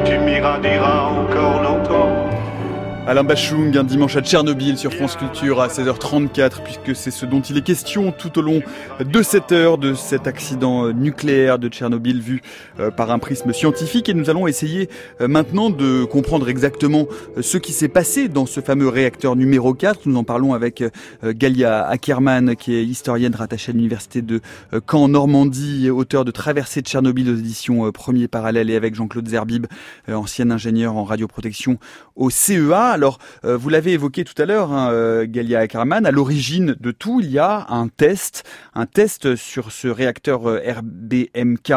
Tu m'iras, diras encore longtemps Alain Bachung, un dimanche à Tchernobyl sur France Culture à 16h34, puisque c'est ce dont il est question tout au long de cette heure, de cet accident nucléaire de Tchernobyl vu euh, par un prisme scientifique. Et nous allons essayer euh, maintenant de comprendre exactement euh, ce qui s'est passé dans ce fameux réacteur numéro 4. Nous en parlons avec Galia Ackerman, qui est historienne rattachée à l'université de Caen, Normandie, auteur de Traversée de Tchernobyl aux éditions Premier Parallèle, et avec Jean-Claude Zerbib, ancien ingénieur en radioprotection au CEA. Alors, euh, vous l'avez évoqué tout à l'heure, hein, euh, Galia Ackerman, à l'origine de tout, il y a un test, un test sur ce réacteur euh, RBMK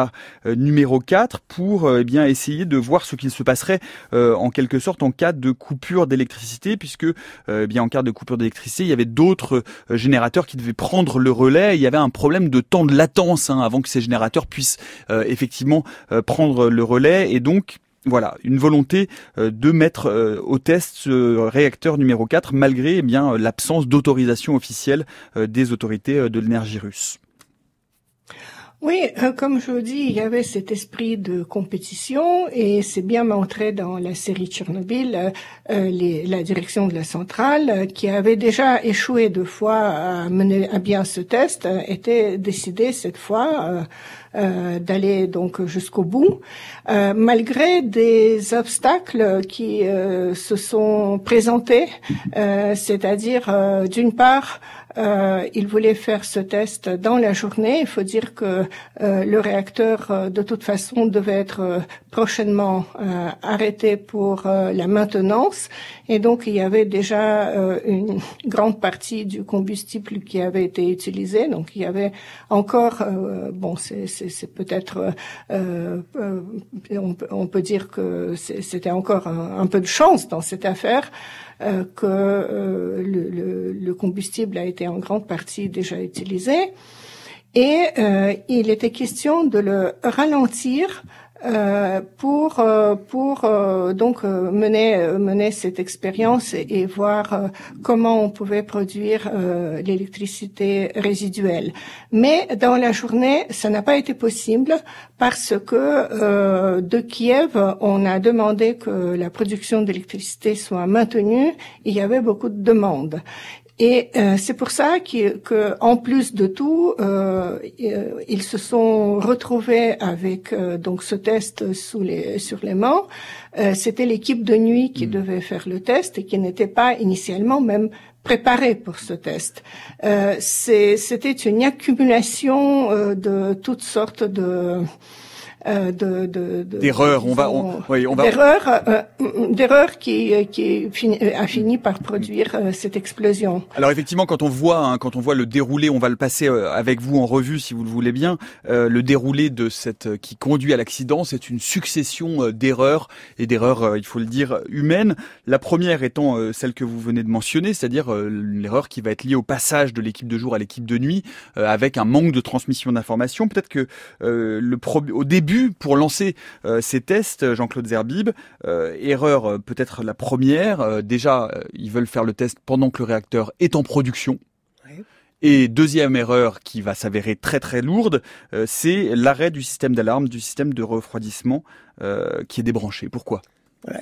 numéro 4 pour eh bien essayer de voir ce qu'il se passerait en quelque sorte en cas de coupure d'électricité, puisque eh bien en cas de coupure d'électricité, il y avait d'autres générateurs qui devaient prendre le relais. Il y avait un problème de temps de latence hein, avant que ces générateurs puissent effectivement prendre le relais, et donc voilà, une volonté euh, de mettre euh, au test ce réacteur numéro 4 malgré eh bien l'absence d'autorisation officielle euh, des autorités de l'énergie russe. Oui, comme je vous dis, il y avait cet esprit de compétition et c'est bien montré dans la série Tchernobyl, la direction de la centrale, qui avait déjà échoué deux fois à mener à bien ce test, était décidée cette fois euh, d'aller donc jusqu'au bout, euh, malgré des obstacles qui euh, se sont présentés, c'est-à-dire d'une part euh, il voulait faire ce test dans la journée. Il faut dire que euh, le réacteur, euh, de toute façon, devait être euh, prochainement arrêté pour la maintenance. Et donc, il y avait déjà une grande partie du combustible qui avait été utilisé. Donc, il y avait encore, bon, c'est peut-être, on, on, peut dire que c'était encore un peu de chance dans cette affaire. Euh, que euh, le, le, combustible a été en grande partie déjà utilisé. Et euh, il était question de le ralentir pour euh, pour euh, donc mener mener cette expérience et, voir comment on pouvait produire l'électricité résiduelle. Mais dans la journée, ça n'a pas été possible parce que de Kiev, on a demandé que la production d'électricité soit maintenue. Il y avait beaucoup de demandes. Et euh, c'est pour ça que, en plus de tout, euh, euh, ils se sont retrouvés avec donc ce test sous les, sur les mains. C'était l'équipe de nuit qui mm. devait faire le test et qui n'était pas initialement même préparée pour ce test. C'était une accumulation de toutes sortes de euh, de, de, d'erreurs. On va, on, oui, on va. D'erreurs, euh, d'erreurs qui, qui a fini par produire euh, cette explosion. Alors effectivement, quand on voit, hein, quand on voit le déroulé, on va le passer avec vous en revue, si vous le voulez bien. le déroulé de cette qui conduit à l'accident, c'est une succession d'erreurs et d'erreurs, il faut le dire, humaines. La première étant celle que vous venez de mentionner, c'est-à-dire l'erreur qui va être liée au passage de l'équipe de jour à l'équipe de nuit, avec un manque de transmission d'informations. Peut-être que le au début pour lancer euh, ces tests, Jean-Claude Zerbib, euh, erreur euh, peut-être la première, déjà ils veulent faire le test pendant que le réacteur est en production. Et deuxième erreur qui va s'avérer très très lourde, c'est l'arrêt du système d'alarme, du système de refroidissement qui est débranché. Pourquoi?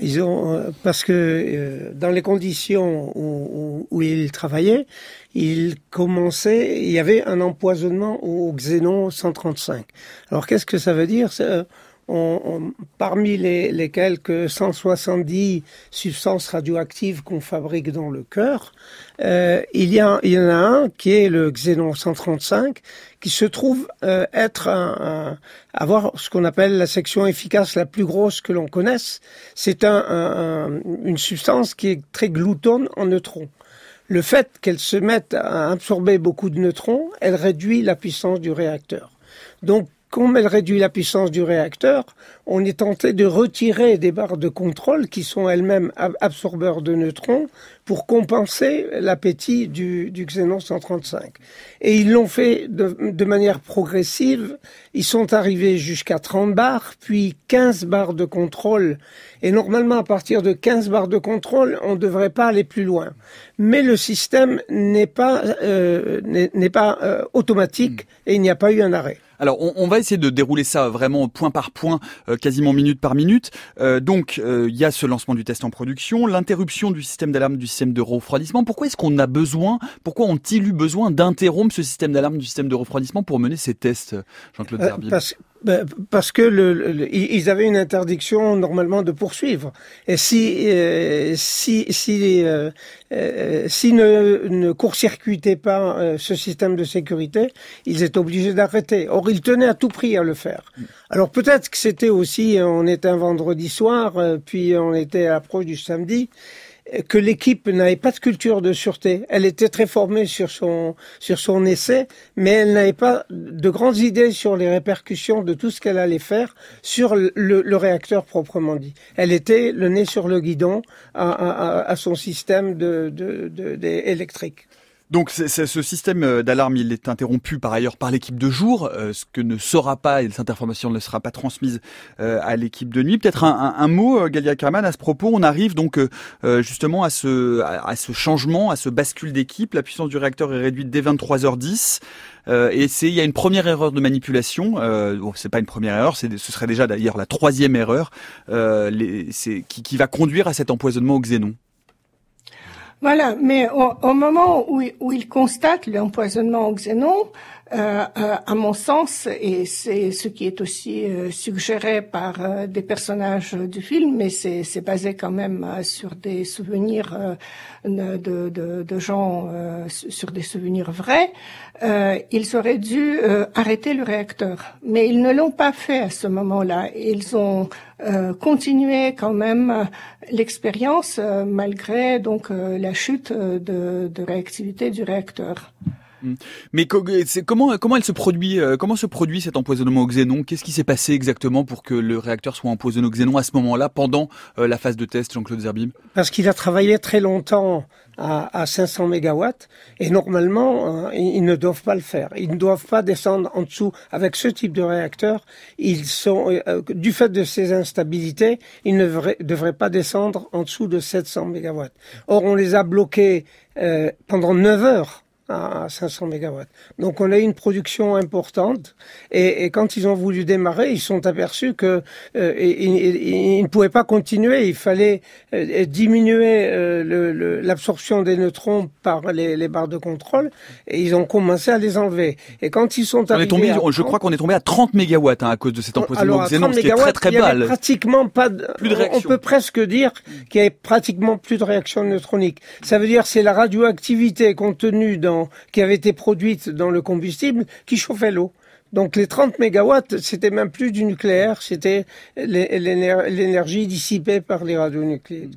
Ils ont parce que dans les conditions où, où, ils travaillaient, ils commençaient, il y avait un empoisonnement au xénon 135. Alors qu'est-ce que ça veut dire on, parmi les, les, quelques 170 substances radioactives qu'on fabrique dans le cœur, euh, il y en a un qui est le xénon 135, qui se trouve euh, être un, avoir ce qu'on appelle la section efficace la plus grosse que l'on connaisse. C'est un, une substance qui est très gloutonne en neutrons. Le fait qu'elle se mette à absorber beaucoup de neutrons, elle réduit la puissance du réacteur. Donc comme elle réduit la puissance du réacteur, on est tenté de retirer des barres de contrôle qui sont elles-mêmes absorbeurs de neutrons pour compenser l'appétit du, du xénon 135. Et ils l'ont fait de, manière progressive. Ils sont arrivés jusqu'à 30 barres, puis 15 barres de contrôle. Et normalement, à partir de 15 barres de contrôle, on ne devrait pas aller plus loin. Mais le système n'est pas, euh, n'est pas euh, automatique et il n'y a pas eu un arrêt. Alors, on, va essayer de dérouler ça vraiment point par point, euh, quasiment minute par minute. Euh, donc, euh, il y a ce lancement du test en production, l'interruption du système d'alarme du système de refroidissement. Pourquoi est-ce qu'on a besoin, pourquoi ont-ils eu besoin d'interrompre ce système d'alarme du système de refroidissement pour mener ces tests, Jean-Claude Zerbil ben, parce que le, ils avaient une interdiction normalement de poursuivre. Et si euh, si si euh, euh ne, ne court-circuitaient pas euh, ce système de sécurité, ils étaient obligés d'arrêter. Or, ils tenaient à tout prix à le faire. Alors peut-être que c'était aussi, on était un vendredi soir, puis on était à l'approche du samedi que l'équipe n'avait pas de culture de sûreté. Elle était très formée sur son sur son essai, mais elle n'avait pas de grandes idées sur les répercussions de tout ce qu'elle allait faire sur le, le, réacteur proprement dit. Elle était le nez sur le guidon à, à, à son système de, de, de, électrique. Donc ce système euh, d'alarme, il est interrompu par ailleurs par l'équipe de jour, euh, ce que ne saura pas, et cette information ne sera pas transmise euh, à l'équipe de nuit. Peut-être un, un, mot, Galia Kraman, à ce propos. On arrive donc justement à ce, à, ce changement, à ce bascule d'équipe. La puissance du réacteur est réduite dès 23h10. et c'est il y a une première erreur de manipulation. Euh, bon, c'est pas une première erreur, ce serait déjà d'ailleurs la troisième erreur les, qui, qui va conduire à cet empoisonnement au xénon. Voilà, mais au, moment où, où, il constate l'empoisonnement au xénon, euh, euh, à mon sens, et c'est ce qui est aussi euh, suggéré par euh, des personnages du film, mais c'est basé quand même sur des souvenirs de, de, de, gens, sur des souvenirs vrais, ils auraient dû arrêter le réacteur. Mais ils ne l'ont pas fait à ce moment-là. Ils ont continué quand même l'expérience malgré donc la chute de, de réactivité du réacteur. Mm. Mais comment comment elle se produit euh, comment se produit cet empoisonnement au xénon? Qu'est-ce qui s'est passé exactement pour que le réacteur soit empoisonné au xénon à ce moment-là pendant euh, la phase de test Jean-Claude Zerbib? Parce qu'il a travaillé très longtemps à, à 500 mégawatts et normalement hein, ils ne doivent pas le faire. Ils ne doivent pas descendre en dessous avec ce type de réacteur. Ils sont euh, du fait de ces instabilités, ils ne devraient, pas descendre en dessous de 700 mégawatts. Or on les a bloqués pendant 9 heures à 500 mégawatts. Donc on a eu une production importante et, et, quand ils ont voulu démarrer, ils sont aperçus que euh, ils, ne pouvaient pas continuer. Il fallait euh, diminuer euh, l'absorption des neutrons par les, les, barres de contrôle et ils ont commencé à les enlever. Et quand ils sont arrivés, tombé, je crois qu'on est tombé à 30 mégawatts hein, à cause de cet empoisonnement xénon, ce qui est très très bas. Pratiquement pas. De, plus de réaction. On peut presque dire qu'il y avait pratiquement plus de réaction neutronique. Ça veut dire c'est la radioactivité contenue dans qui avait été produite dans le combustible qui chauffait l'eau. Donc les 30 mégawatts, c'était même plus du nucléaire, c'était l'énergie dissipée par les radionucléides.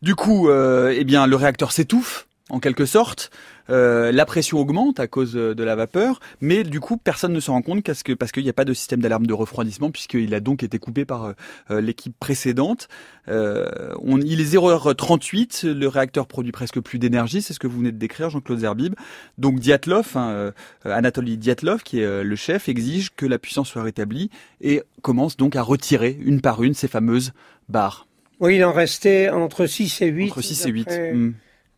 Du coup, euh, eh bien, le réacteur s'étouffe en quelque sorte. Euh, la pression augmente à cause de la vapeur, mais du coup personne ne se rend compte parce qu'il n'y a pas de système d'alarme de refroidissement puisqu'il a donc été coupé par euh, l'équipe précédente. Euh, on, il est 0h38, le réacteur produit presque plus d'énergie, c'est ce que vous venez de décrire Jean-Claude Zerbib. Donc Diatlov, hein, euh, Anatoly Diatlov, qui est le chef, exige que la puissance soit rétablie et commence donc à retirer une par une ces fameuses barres. Oui, il en restait entre 6 et 8. Entre 6 et 8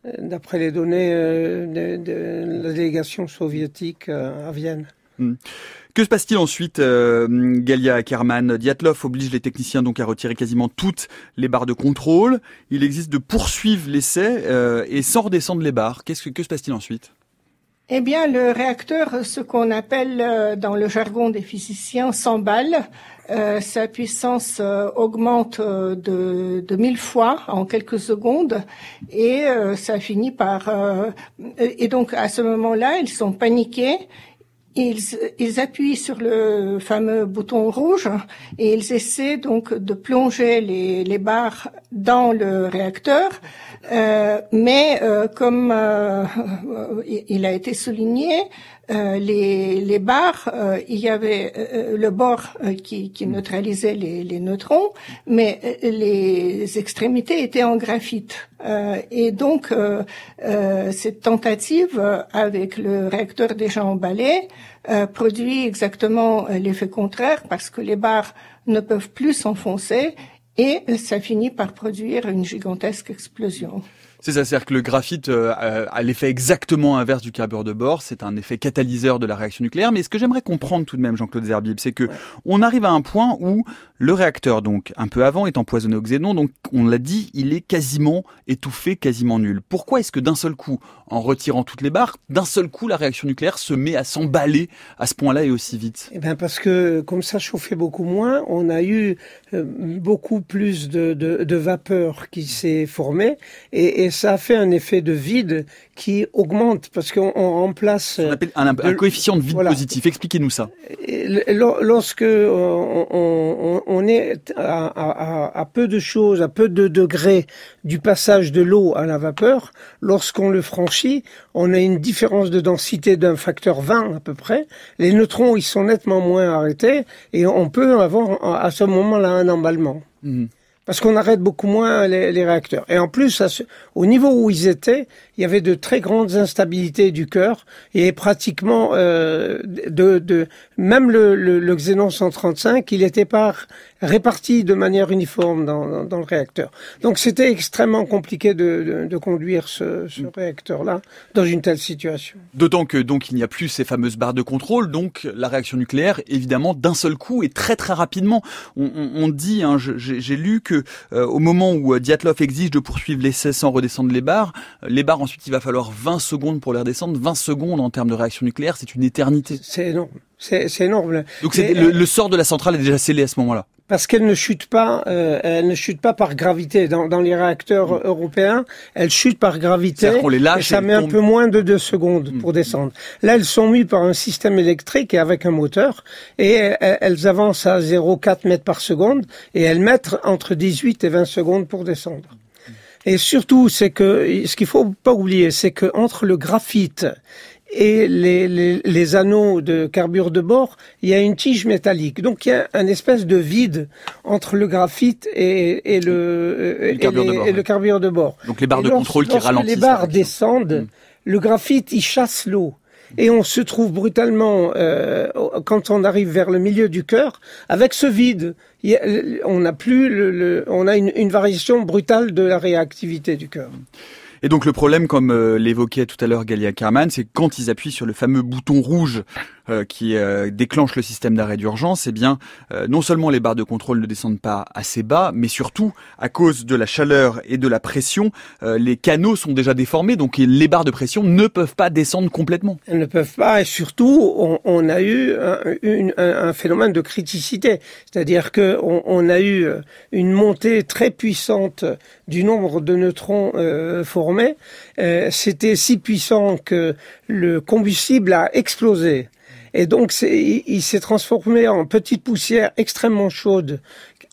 d'après les données euh, de, la délégation soviétique euh, à Vienne. Hmm. Que se passe-t-il ensuite, euh, Galia Ackerman Diatlov oblige les techniciens donc à retirer quasiment toutes les barres de contrôle. Il existe de poursuivre l'essai et sans redescendre les barres. Qu'est-ce que, que se passe-t-il ensuite? Eh bien, le réacteur, ce qu'on appelle dans le jargon des physiciens, s'emballe. Euh, sa puissance euh, augmente euh, de, de mille fois en quelques secondes et ça finit par et donc à ce moment-là ils sont paniqués ils, ils, appuient sur le fameux bouton rouge et ils essaient donc de plonger les, les barres dans le réacteur. Euh, mais euh, comme euh, il a été souligné, euh, les, les barres, euh, il y avait euh, le bord qui, qui, neutralisait les, les, neutrons, mais les extrémités étaient en graphite. et donc, cette tentative avec le réacteur déjà emballé produit exactement l'effet contraire parce que les barres ne peuvent plus s'enfoncer et ça finit par produire une gigantesque explosion. C'est ça, c'est-à-dire que le graphite euh, a l'effet exactement inverse du carburant de bord. C'est un effet catalyseur de la réaction nucléaire. Mais ce que j'aimerais comprendre tout de même, Jean-Claude Zerbib, c'est que on arrive à un point où le réacteur, donc un peu avant, est empoisonné au xénon. Donc on l'a dit, il est quasiment étouffé, quasiment nul. Pourquoi est-ce que d'un seul coup, en retirant toutes les barres, d'un seul coup, la réaction nucléaire se met à s'emballer à ce point-là et aussi vite? Eh bien parce que comme ça chauffait beaucoup moins, on a eu euh, beaucoup plus de, de, de vapeur qui s'est formée et, et ça a fait un effet de vide qui augmente parce qu'on remplace. On appelle un, un, coefficient de vide positif. Expliquez-nous ça. lorsque on, on, on est à, à, à, peu de choses, à peu de degrés du passage de l'eau à la vapeur, lorsqu'on le franchit, on a une différence de densité d'un facteur 20 à peu près. Les neutrons, ils sont nettement moins arrêtés et on peut avoir à ce moment-là un emballement. Mmh parce qu'on arrête beaucoup moins les, les, réacteurs. Et en plus, au niveau où ils étaient, il y avait de très grandes instabilités du cœur et pratiquement euh, de, de, même le, le, le, Xénon 135, il n'était pas réparti de manière uniforme dans, dans, dans le réacteur. Donc c'était extrêmement compliqué de, de, de conduire ce, ce réacteur-là dans une telle situation. D'autant que donc il n'y a plus ces fameuses barres de contrôle, donc la réaction nucléaire, évidemment, d'un seul coup et très très rapidement. On, on, on dit, hein, j'ai lu que euh, au moment où euh, Diatlov exige de poursuivre l'essai sans redescendre les barres, euh, les barres ensuite il va falloir 20 secondes pour les redescendre. 20 secondes en termes de réaction nucléaire, c'est une éternité. C'est énorme. C'est énorme. Donc le, le, sort de la centrale est déjà scellé à ce moment-là parce qu'elle ne chute pas, euh, elle ne chute pas par gravité. Dans, dans les réacteurs mmh. européens, elle chute par gravité. les lâche et ça met un peu moins de deux secondes mmh. pour descendre. Là, elles sont mises par un système électrique et avec un moteur, et elles avancent à 0,4 mètres par seconde, et elles mettent entre 18 et 20 secondes pour descendre. Et surtout, c'est que ce qu'il faut pas oublier, c'est que entre le graphite et les, les, les, anneaux de carbure de bord, il y a une tige métallique. Donc il y a un espèce de vide entre le graphite et, et le, et, carbure de bord, et le carbure de bord. Donc les barres de contrôle qui ralentissent. les barres descendent, hmm. le graphite il chasse l'eau. Et on se trouve brutalement, euh, quand on arrive vers le milieu du cœur, avec ce vide. on n'a plus le, le, on a une, une variation brutale de la réactivité du cœur. Et donc le problème, comme euh, l'évoquait tout à l'heure Galia Kerman, c'est quand ils appuient sur le fameux bouton rouge euh, qui euh, déclenche le système d'arrêt d'urgence, eh bien, euh, non seulement les barres de contrôle ne descendent pas assez bas, mais surtout, à cause de la chaleur et de la pression, les canaux sont déjà déformés, donc les barres de pression ne peuvent pas descendre complètement. Elles ne peuvent pas, et surtout, on, a eu un, phénomène de criticité, c'est-à-dire que on, on, a eu une montée très puissante du nombre de neutrons formés. C'était si puissant que le combustible a explosé. Et donc, il s'est transformé en petite poussière extrêmement chaude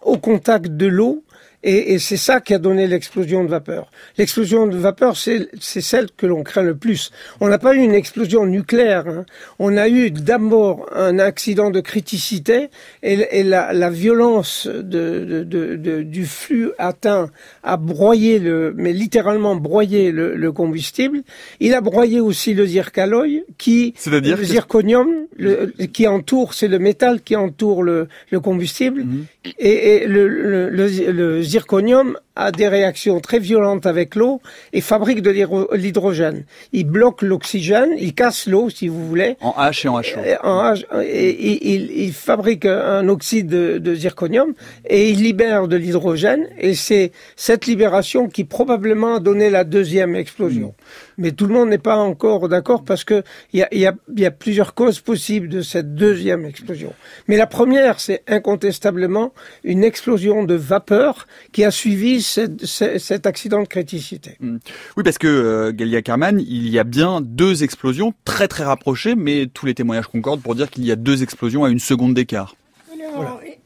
au contact de l'eau et, et c'est ça qui a donné l'explosion de vapeur. L'explosion de vapeur, c'est celle que l'on craint le plus. On n'a pas eu une explosion nucléaire. Hein. On a eu d'abord un accident de criticité et, et la, la, violence de, de, de, du flux atteint a broyé le, mais littéralement broyé le, le combustible. Il a broyé aussi le zircaloï, qui, le zirconium, le, qui entoure, c'est le métal qui entoure le, le combustible, mhm. et, et le, le, le zirconium a des réactions très violentes avec l'eau et fabrique de l'hydrogène. Il bloque l'oxygène, il casse l'eau, si vous voulez. En H et en HO. En H, et, il, il, fabrique un oxyde de, de, zirconium et il libère de l'hydrogène. Et c'est cette libération qui probablement a donné la deuxième explosion. Mm. Mais tout le monde n'est pas encore d'accord parce que il y a, y, a, y a plusieurs causes possibles de cette deuxième explosion. Mais la première, c'est incontestablement une explosion de vapeur qui a suivi cet accident de criticité. Hmm. Oui, parce que euh, Galia Carman, il y a bien deux explosions très très rapprochées, mais tous les témoignages concordent pour dire qu'il y a deux explosions à une seconde d'écart.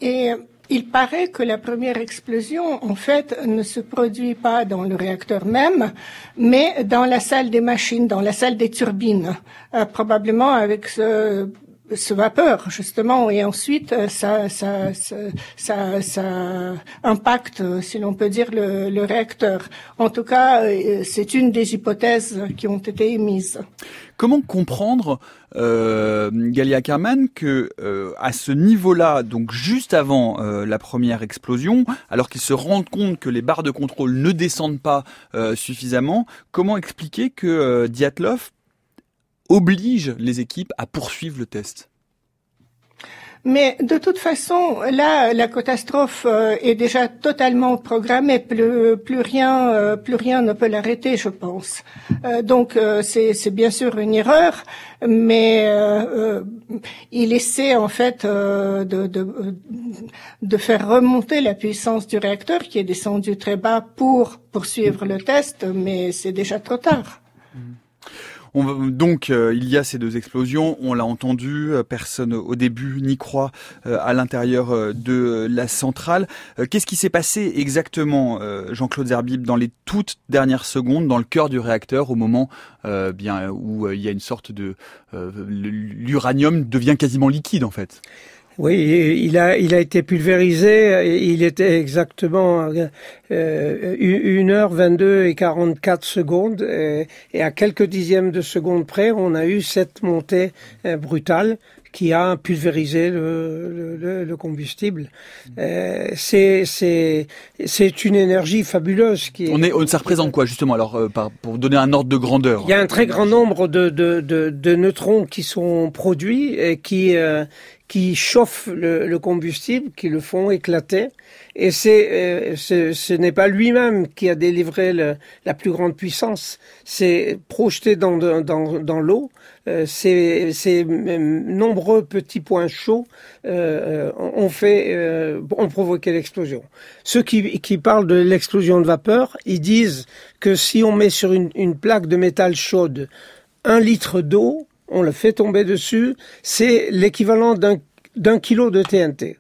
Et il paraît que la première explosion, en fait, ne se produit pas dans le réacteur même, mais dans la salle des machines, dans la salle des turbines, euh, probablement avec ce ce vapeur justement et ensuite ça ça ça ça, impacte si l'on peut dire le, le, réacteur. En tout cas, c'est une des hypothèses qui ont été émises. Comment comprendre, euh, Galia Kerman, que euh, à ce niveau-là, donc juste avant euh, la première explosion, alors qu'ils se rendent compte que les barres de contrôle ne descendent pas euh, suffisamment, comment expliquer que Diatlov oblige les équipes à poursuivre le test? Mais de toute façon, là, la catastrophe euh, est déjà totalement programmée. Plus, plus rien, euh, plus rien ne peut l'arrêter, je pense. Euh, donc, c'est bien sûr une erreur, mais il essaie en fait de, de, de, faire remonter la puissance du réacteur qui est descendu très bas pour poursuivre le test, mais c'est déjà trop tard. Donc euh, il y a ces deux explosions, on l'a entendu, euh, personne au début n'y croit euh, à l'intérieur de la centrale. Qu'est-ce qui s'est passé exactement, Jean-Claude Zerbib, dans les toutes dernières secondes, dans le cœur du réacteur, au moment où il y a une sorte de l'uranium devient quasiment liquide en fait? Oui, il a, il a été pulvérisé. Il était exactement euh, 1 heure 22 et 44 secondes. Et, et, à quelques dixièmes de seconde près, on a eu cette montée euh, brutale qui a pulvérisé le, le, le combustible. Euh, c'est c'est c'est une énergie fabuleuse qui. Est... On est ça représente quoi justement alors euh, pour donner un ordre de grandeur? Il y a un très grand nombre de de, de, de neutrons qui sont produits et qui euh, qui chauffent le, le, combustible, qui le font éclater. Et c'est, euh, ce n'est pas lui-même qui a délivré la plus grande puissance. C'est projeté dans, dans, dans l'eau. Euh, ces, ces nombreux petits points chauds euh, ont fait, ont provoqué l'explosion. Ceux qui, qui parlent de l'explosion de vapeur, ils disent que si on met sur une plaque de métal chaude un litre d'eau, on le fait tomber dessus, c'est l'équivalent d'un kilo de TNT.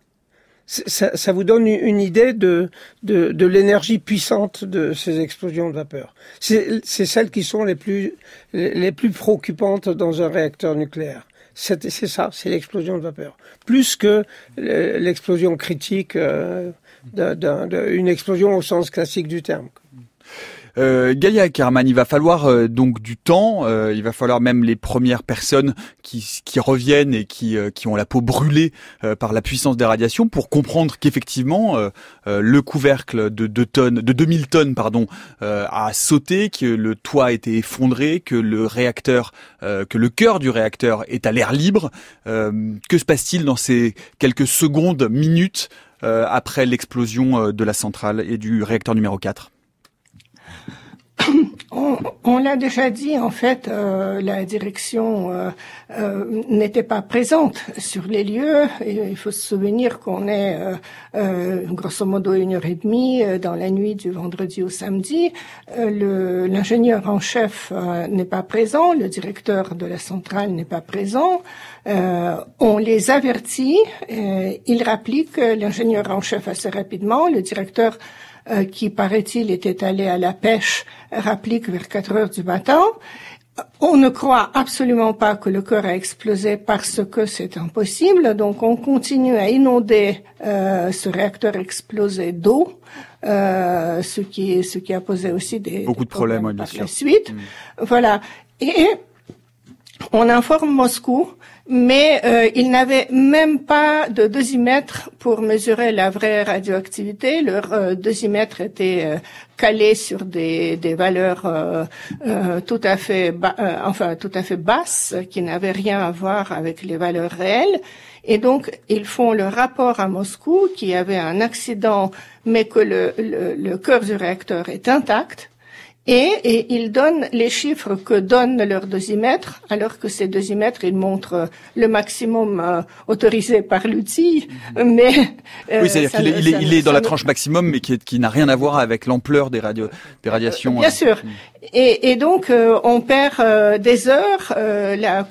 Ça, vous donne une idée de, l'énergie puissante de ces explosions de vapeur. C'est celles qui sont les plus, les préoccupantes dans un réacteur nucléaire. C'est ça, c'est l'explosion de vapeur. Plus que l'explosion critique, euh, d'une explosion au sens classique du terme. Euh, Gaïa Kerman, il va falloir euh, donc du temps, euh, il va falloir même les premières personnes qui, reviennent et qui, euh, qui ont la peau brûlée par la puissance des radiations pour comprendre qu'effectivement le couvercle de 2 tonnes, de 2000 tonnes pardon, a sauté, que le toit a été effondré, que le réacteur, que le cœur du réacteur est à l'air libre. que se passe-t-il dans ces quelques secondes, minutes après l'explosion de la centrale et du réacteur numéro 4 on, l'a déjà dit, en fait, euh, la direction euh, euh, n'était pas présente sur les lieux. il faut se souvenir qu'on est grosso modo une heure et demie dans la nuit du vendredi au samedi. L'ingénieur en chef n'est pas présent, le directeur de la centrale n'est pas présent. on les avertit, ils rappliquent l'ingénieur en chef assez rapidement, le directeur euh, qui, paraît-il, était allé à la pêche, rapplique vers 4 heures du matin. On ne croit absolument pas que le cœur a explosé parce que c'est impossible. Donc on continue à inonder euh, ce réacteur explosé d'eau, euh, ce qui ce qui a posé aussi des beaucoup de problèmes, bien par la suite. Mm. Voilà. Et on informe Moscou mais euh, il n'avait même pas de dosimètre pour mesurer la vraie radioactivité. Leur euh, dosimètre était euh, calé sur des, valeurs euh, tout à fait, enfin tout à fait basses, qui n'avaient rien à voir avec les valeurs réelles. Et donc, ils font le rapport à Moscou qu'il y avait un accident, mais que le, le, le cœur du réacteur est intact. Et, ils donnent les chiffres que donne leur dosimètre, alors que ces dosimètres, ils montrent le maximum euh, autorisé par l'outil, mhm. mais... Euh, oui, c'est-à-dire qu'il est, il est, il est dans la tranche maximum, mais qui, qui n'a rien à voir avec l'ampleur des, radio, des radiations. Bien sûr. Mhm. Et, et, donc, euh, on perd des heures. la,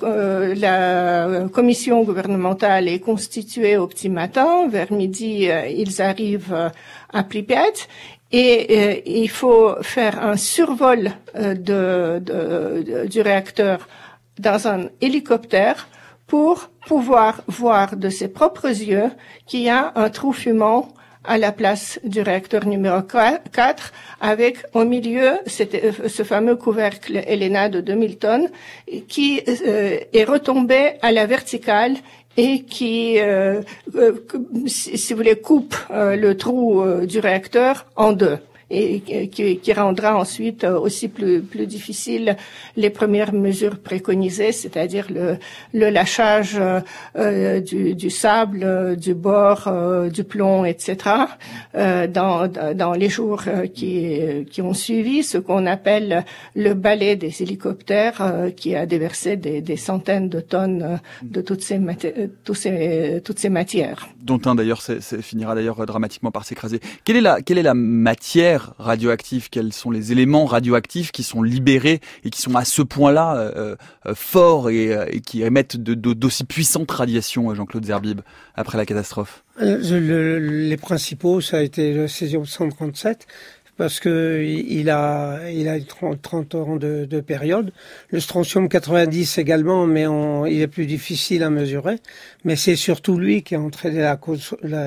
la commission gouvernementale est constituée au petit matin. Vers midi, ils arrivent à Pripyat et euh, il faut faire un survol euh, de, de, du réacteur dans un hélicoptère pour pouvoir voir de ses propres yeux qu'il y a un trou fumant à la place du réacteur numéro 4 avec au milieu ce fameux couvercle Elena de 2000 tonnes qui est retombé à la verticale et qui, euh, euh, si vous voulez, coupe euh, le trou du réacteur en deux et qui, qui, rendra ensuite aussi plus, plus difficile les premières mesures préconisées, c'est-à-dire le, le lâchage euh, du, du, sable, euh, du bord, euh, du plomb, etc. Euh, dans, dans les jours qui, qui ont suivi, ce qu'on appelle le balai des hélicoptères qui a déversé des, des centaines de tonnes de toutes ces, tous ces, toutes ces matières. Dont un d'ailleurs finira d'ailleurs dramatiquement par s'écraser. Quelle est la, quelle est la matière radioactifs, quels sont les éléments radioactifs qui sont libérés et qui sont à ce point-là euh, euh, forts et, qui émettent d'aussi puissantes radiations, Jean-Claude Zerbib, après la catastrophe? Les principaux, ça a été le césium 137, parce que il a il a 30, 30 ans de, de, période. Le strontium 90 également, mais il est plus difficile à mesurer. Mais c'est surtout lui qui a entraîné la,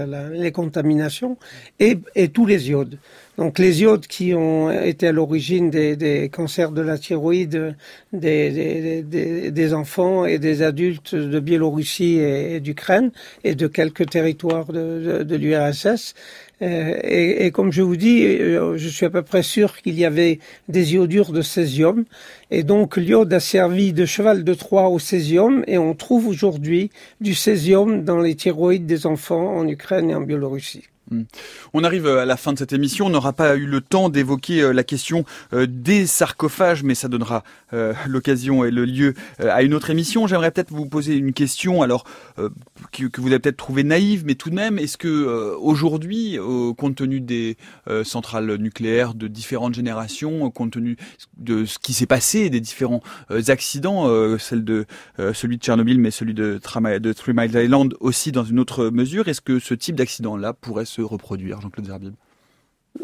la, les contaminations et tous les iodes. Donc les iodes qui ont été à l'origine des, des, cancers de la thyroïde des, des, des, enfants et des adultes de Biélorussie et, d'Ukraine et de quelques territoires de, de, de l'URSS. Euh, et, et, comme je vous dis, euh, je suis à peu près sûr qu'il y avait des iodures de césium. Et donc l'iode a servi de cheval de Troie au césium et on trouve aujourd'hui du césium dans les thyroïdes des enfants en Ukraine et en Biélorussie. Hmm. On arrive à la fin de cette émission. On n'aura pas eu le temps d'évoquer euh, la question euh, des sarcophages, mais ça donnera euh, l'occasion et le lieu à une autre émission. J'aimerais peut-être vous poser une question, alors que, vous avez peut-être trouvé naïve, mais tout de même, est-ce que aujourd'hui, compte tenu des centrales nucléaires de différentes générations, compte tenu de ce qui s'est passé, des différents accidents, celui de Tchernobyl, mais celui de, de Three Mile Island aussi dans une autre mesure, est-ce que ce type d'accident-là pourrait se reproduire, Jean-Claude Zerbib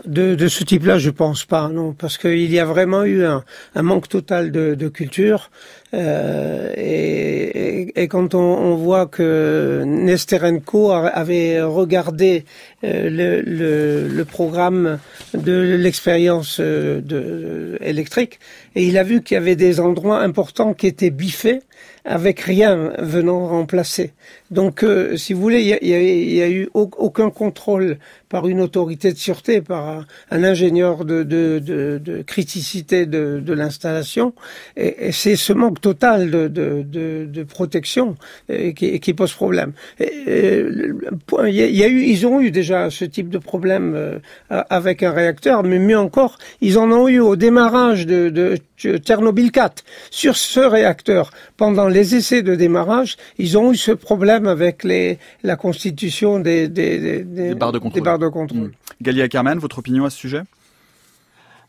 de, ce type-là, je pense pas, non, parce qu'il y a vraiment eu un, manque total de, culture. Euh, et, quand on, voit que Nesterenko avait regardé euh, le, programme de l'expérience euh, électrique, et il a vu qu'il y avait des endroits importants qui étaient biffés avec rien venant remplacer. Donc, euh, si vous voulez, il y, a, eu aucun contrôle par une autorité de sûreté, par un, ingénieur de, de, de, de, criticité de, l'installation. Et, c'est ce manque total de, protection euh, qui, qui, pose problème. Il y, a eu, ils ont eu déjà ce type de problème euh, avec un réacteur, mais mieux encore, ils en ont eu au démarrage de, Tchernobyl 4 sur ce réacteur. Pendant les essais de démarrage, ils ont eu ce problème avec les, la constitution des, des, des, barres de contrôle. Mmh. Galia Kerman, votre opinion à ce sujet?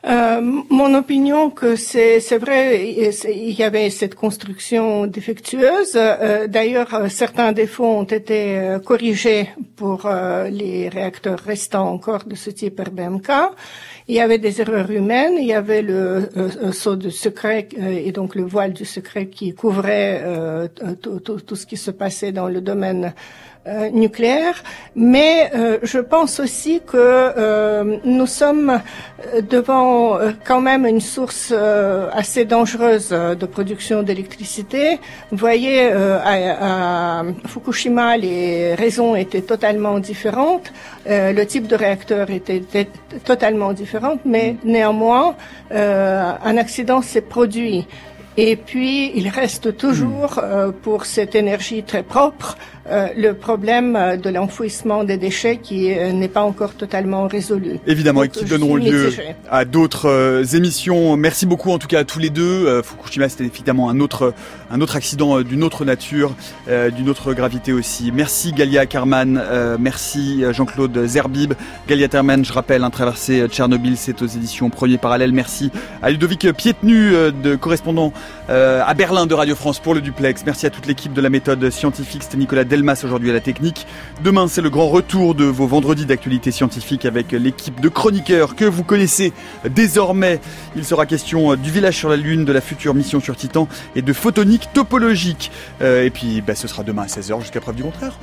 Euh, mon opinion que c'est c'est vrai il y avait cette construction défectueuse. Euh, D'ailleurs, euh, certains défauts ont été euh, corrigés pour euh, les réacteurs restants encore de ce type RBMK. Il y avait des erreurs humaines. Il y avait le saut de secret et donc le voile du secret qui couvrait tout, tout, tout, ce qui se passait dans le domaine euh, nucléaire, mais euh, je pense aussi que euh, nous sommes devant quand même une source assez dangereuse de production d'électricité. Vous voyez, à, à, Fukushima, les raisons étaient totalement différentes, le type de réacteur était, était totalement différent, mais néanmoins, un accident s'est produit. Et puis, il reste toujours, euh, pour cette énergie très propre, euh, le problème euh, de l'enfouissement des déchets qui n'est pas encore totalement résolu. Évidemment, et qui donneront lieu à d'autres émissions. Merci beaucoup en tout cas à tous les deux. Fukushima, c'était évidemment un autre, un autre accident d'une autre nature, d'une autre gravité aussi. Merci Galia Karman, merci Jean-Claude Zerbib. Galia Terman, je rappelle, un traversé Tchernobyl, c'est aux éditions Premier Parallèle. Merci à Ludovic Pietenu, de correspondant euh, à Berlin de Radio France pour le duplex. Merci à toute l'équipe de la méthode scientifique. C'était Nicolas Delmas aujourd'hui à la technique. Demain, c'est le grand retour de vos vendredis d'actualité scientifique avec l'équipe de chroniqueurs que vous connaissez désormais. Il sera question du village sur la Lune, de la future mission sur Titan et de photonique topologique. Euh, et puis, bah, ce sera demain à 16h jusqu'à preuve du contraire.